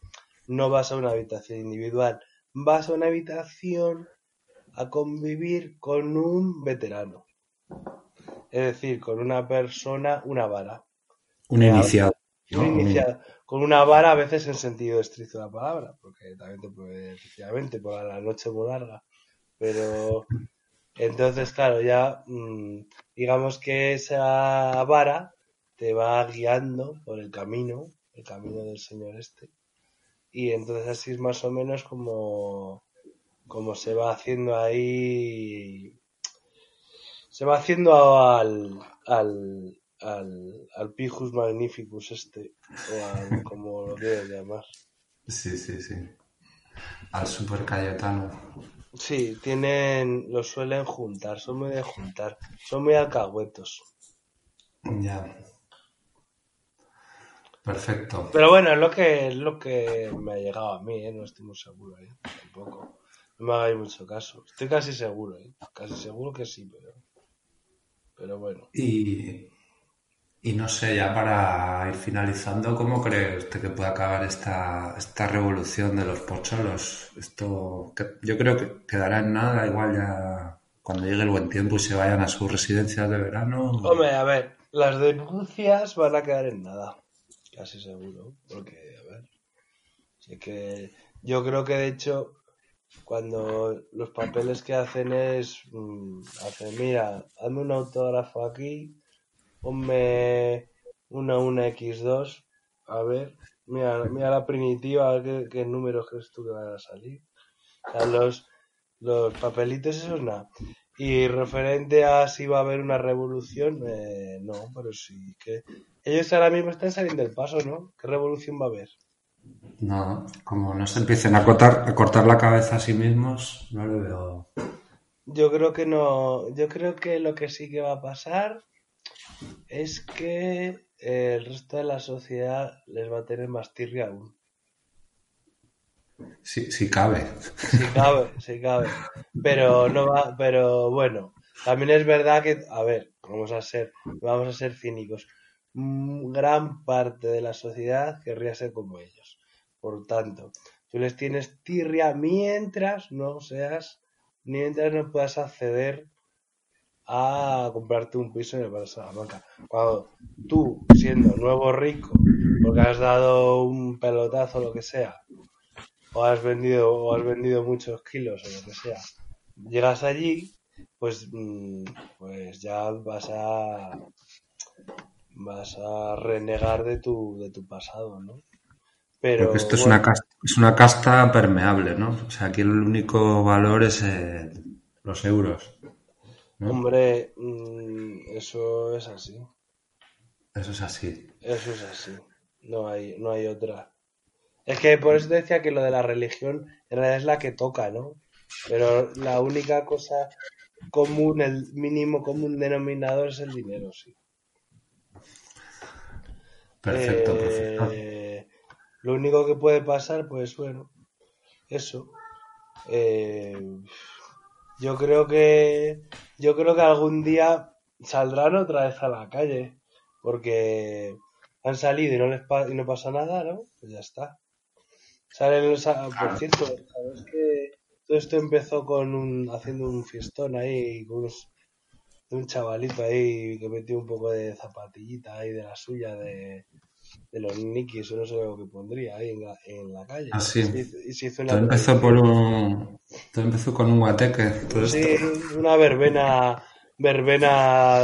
no vas a una habitación individual, vas a una habitación a convivir con un veterano. Es decir, con una persona, una vara. Un iniciado. ¿no? Un iniciado. Con una vara a veces en sentido estricto de la palabra, porque también te puede, efectivamente, por la noche muy larga. Pero entonces, claro, ya mm, digamos que esa vara te va guiando por el camino, el camino del señor este. Y entonces así es más o menos como, como se va haciendo ahí, se va haciendo al, al, al, al Pijus Magnificus este, o al, como lo quieras llamar. Sí, sí, sí. Al super Cayetano. Sí, tienen, lo suelen juntar, son muy de juntar, son muy alcahuetos. Ya. Perfecto. Pero bueno, es lo que es lo que me ha llegado a mí, ¿eh? no estoy muy seguro, ¿eh? tampoco. No me hagáis mucho caso. Estoy casi seguro, ¿eh? casi seguro que sí, pero, pero bueno. Y, y no sé, ya para ir finalizando, ¿cómo cree usted que puede acabar esta, esta revolución de los pocholos? Esto que yo creo que quedará en nada, igual ya cuando llegue el buen tiempo y se vayan a sus residencias de verano. Hombre, a ver, las denuncias van a quedar en nada, casi seguro, porque, a ver, sé que yo creo que de hecho cuando los papeles que hacen es, mm, hacen, mira, hazme un autógrafo aquí, ponme una, una X2, a ver, mira, mira la primitiva, a ver qué, qué números crees tú que van a salir. O sea, los, los papelitos, eso es nada. Y referente a si va a haber una revolución, eh, no, pero sí que ellos ahora mismo están saliendo del paso, ¿no? ¿Qué revolución va a haber? No, como no se empiecen a cortar, a cortar la cabeza a sí mismos, no le veo. Yo creo que no, yo creo que lo que sí que va a pasar es que eh, el resto de la sociedad les va a tener más tirria aún. Si, si cabe. Si cabe, si cabe. Pero no va, pero bueno, también es verdad que, a ver, vamos a ser, vamos a ser cínicos. mm, gran parte de la sociedad querría ser como ellos. Por tanto, tú les tienes tirria mientras no seas, mientras no puedas acceder a comprarte un piso en el Salamanca. Cuando tú, siendo nuevo rico, porque has dado un pelotazo o lo que sea, o has vendido, o has vendido muchos kilos o lo que sea, llegas allí, pues, mm, pues ya vas a vas a renegar de tu, de tu pasado, ¿no? Pero Porque esto es una casta, es una casta permeable, ¿no? O sea, aquí el único valor es eh, los euros. ¿no? hombre, mm, eso es así. Eso es así. Eso es así. No hay, no hay otra. Es que por eso te decía que lo de la religión en realidad es la que toca, ¿no? Pero la única cosa común, el mínimo común denominador es el dinero, sí. Perfecto, Eh, profesor. Lo único que puede pasar, pues bueno, eso. Eh, yo creo que yo creo que algún día saldrán otra vez a la calle, porque han salido y no les pa- y no pasa nada, ¿no? Pues ya está. Salen los, a- por cierto, sabes que todo esto empezó con un haciendo un fiestón ahí con unos un chavalito ahí que metió un poco de zapatillita ahí de la suya de, de los nikis o no sé lo que pondría ahí en la, en la calle. Ah, sí. Y se hizo- una Todo empezó por un... Todo empezó con un guateque. Todo Sí, esto. una verbena, verbena,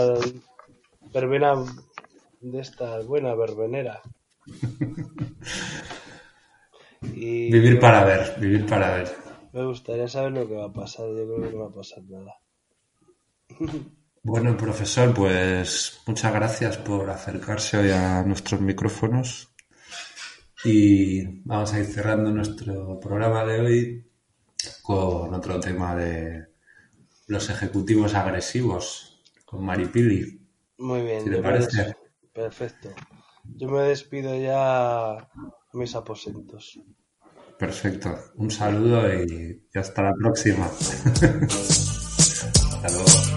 verbena de estas, buena verbenera. Y Vivir para ver, vivir para ver. Me gustaría saber lo que va a pasar. Yo creo que no va a pasar nada. Bueno, profesor, pues muchas gracias por acercarse hoy a nuestros micrófonos y vamos a ir cerrando nuestro programa de hoy con otro tema de los ejecutivos agresivos con Maripili. Muy bien. Te parece. Perfecto. Yo me despido ya a mis aposentos. Perfecto. Un saludo y y hasta la próxima. hasta luego.